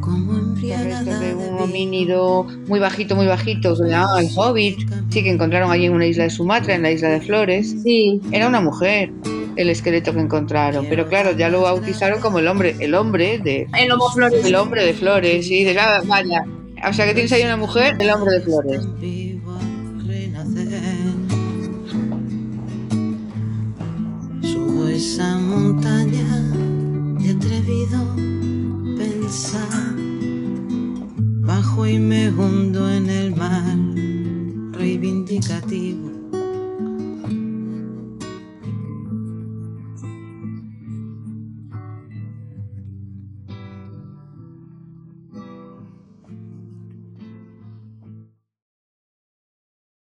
como embriagada de de un homínido muy bajito, muy bajito, que se llamaba el Hobbit, sí que encontraron allí en una isla de Sumatra, en la isla de Flores. Sí, Era una mujer el esqueleto que encontraron, pero claro, ya lo bautizaron como el hombre, el hombre de el Homo Flores. el hombre de Flores. Y dices, ah, vaya, o sea que tienes ahí una mujer, el hombre de Flores. Esa montaña de atrevido pensar. Bajo y me hundo en el mar reivindicativo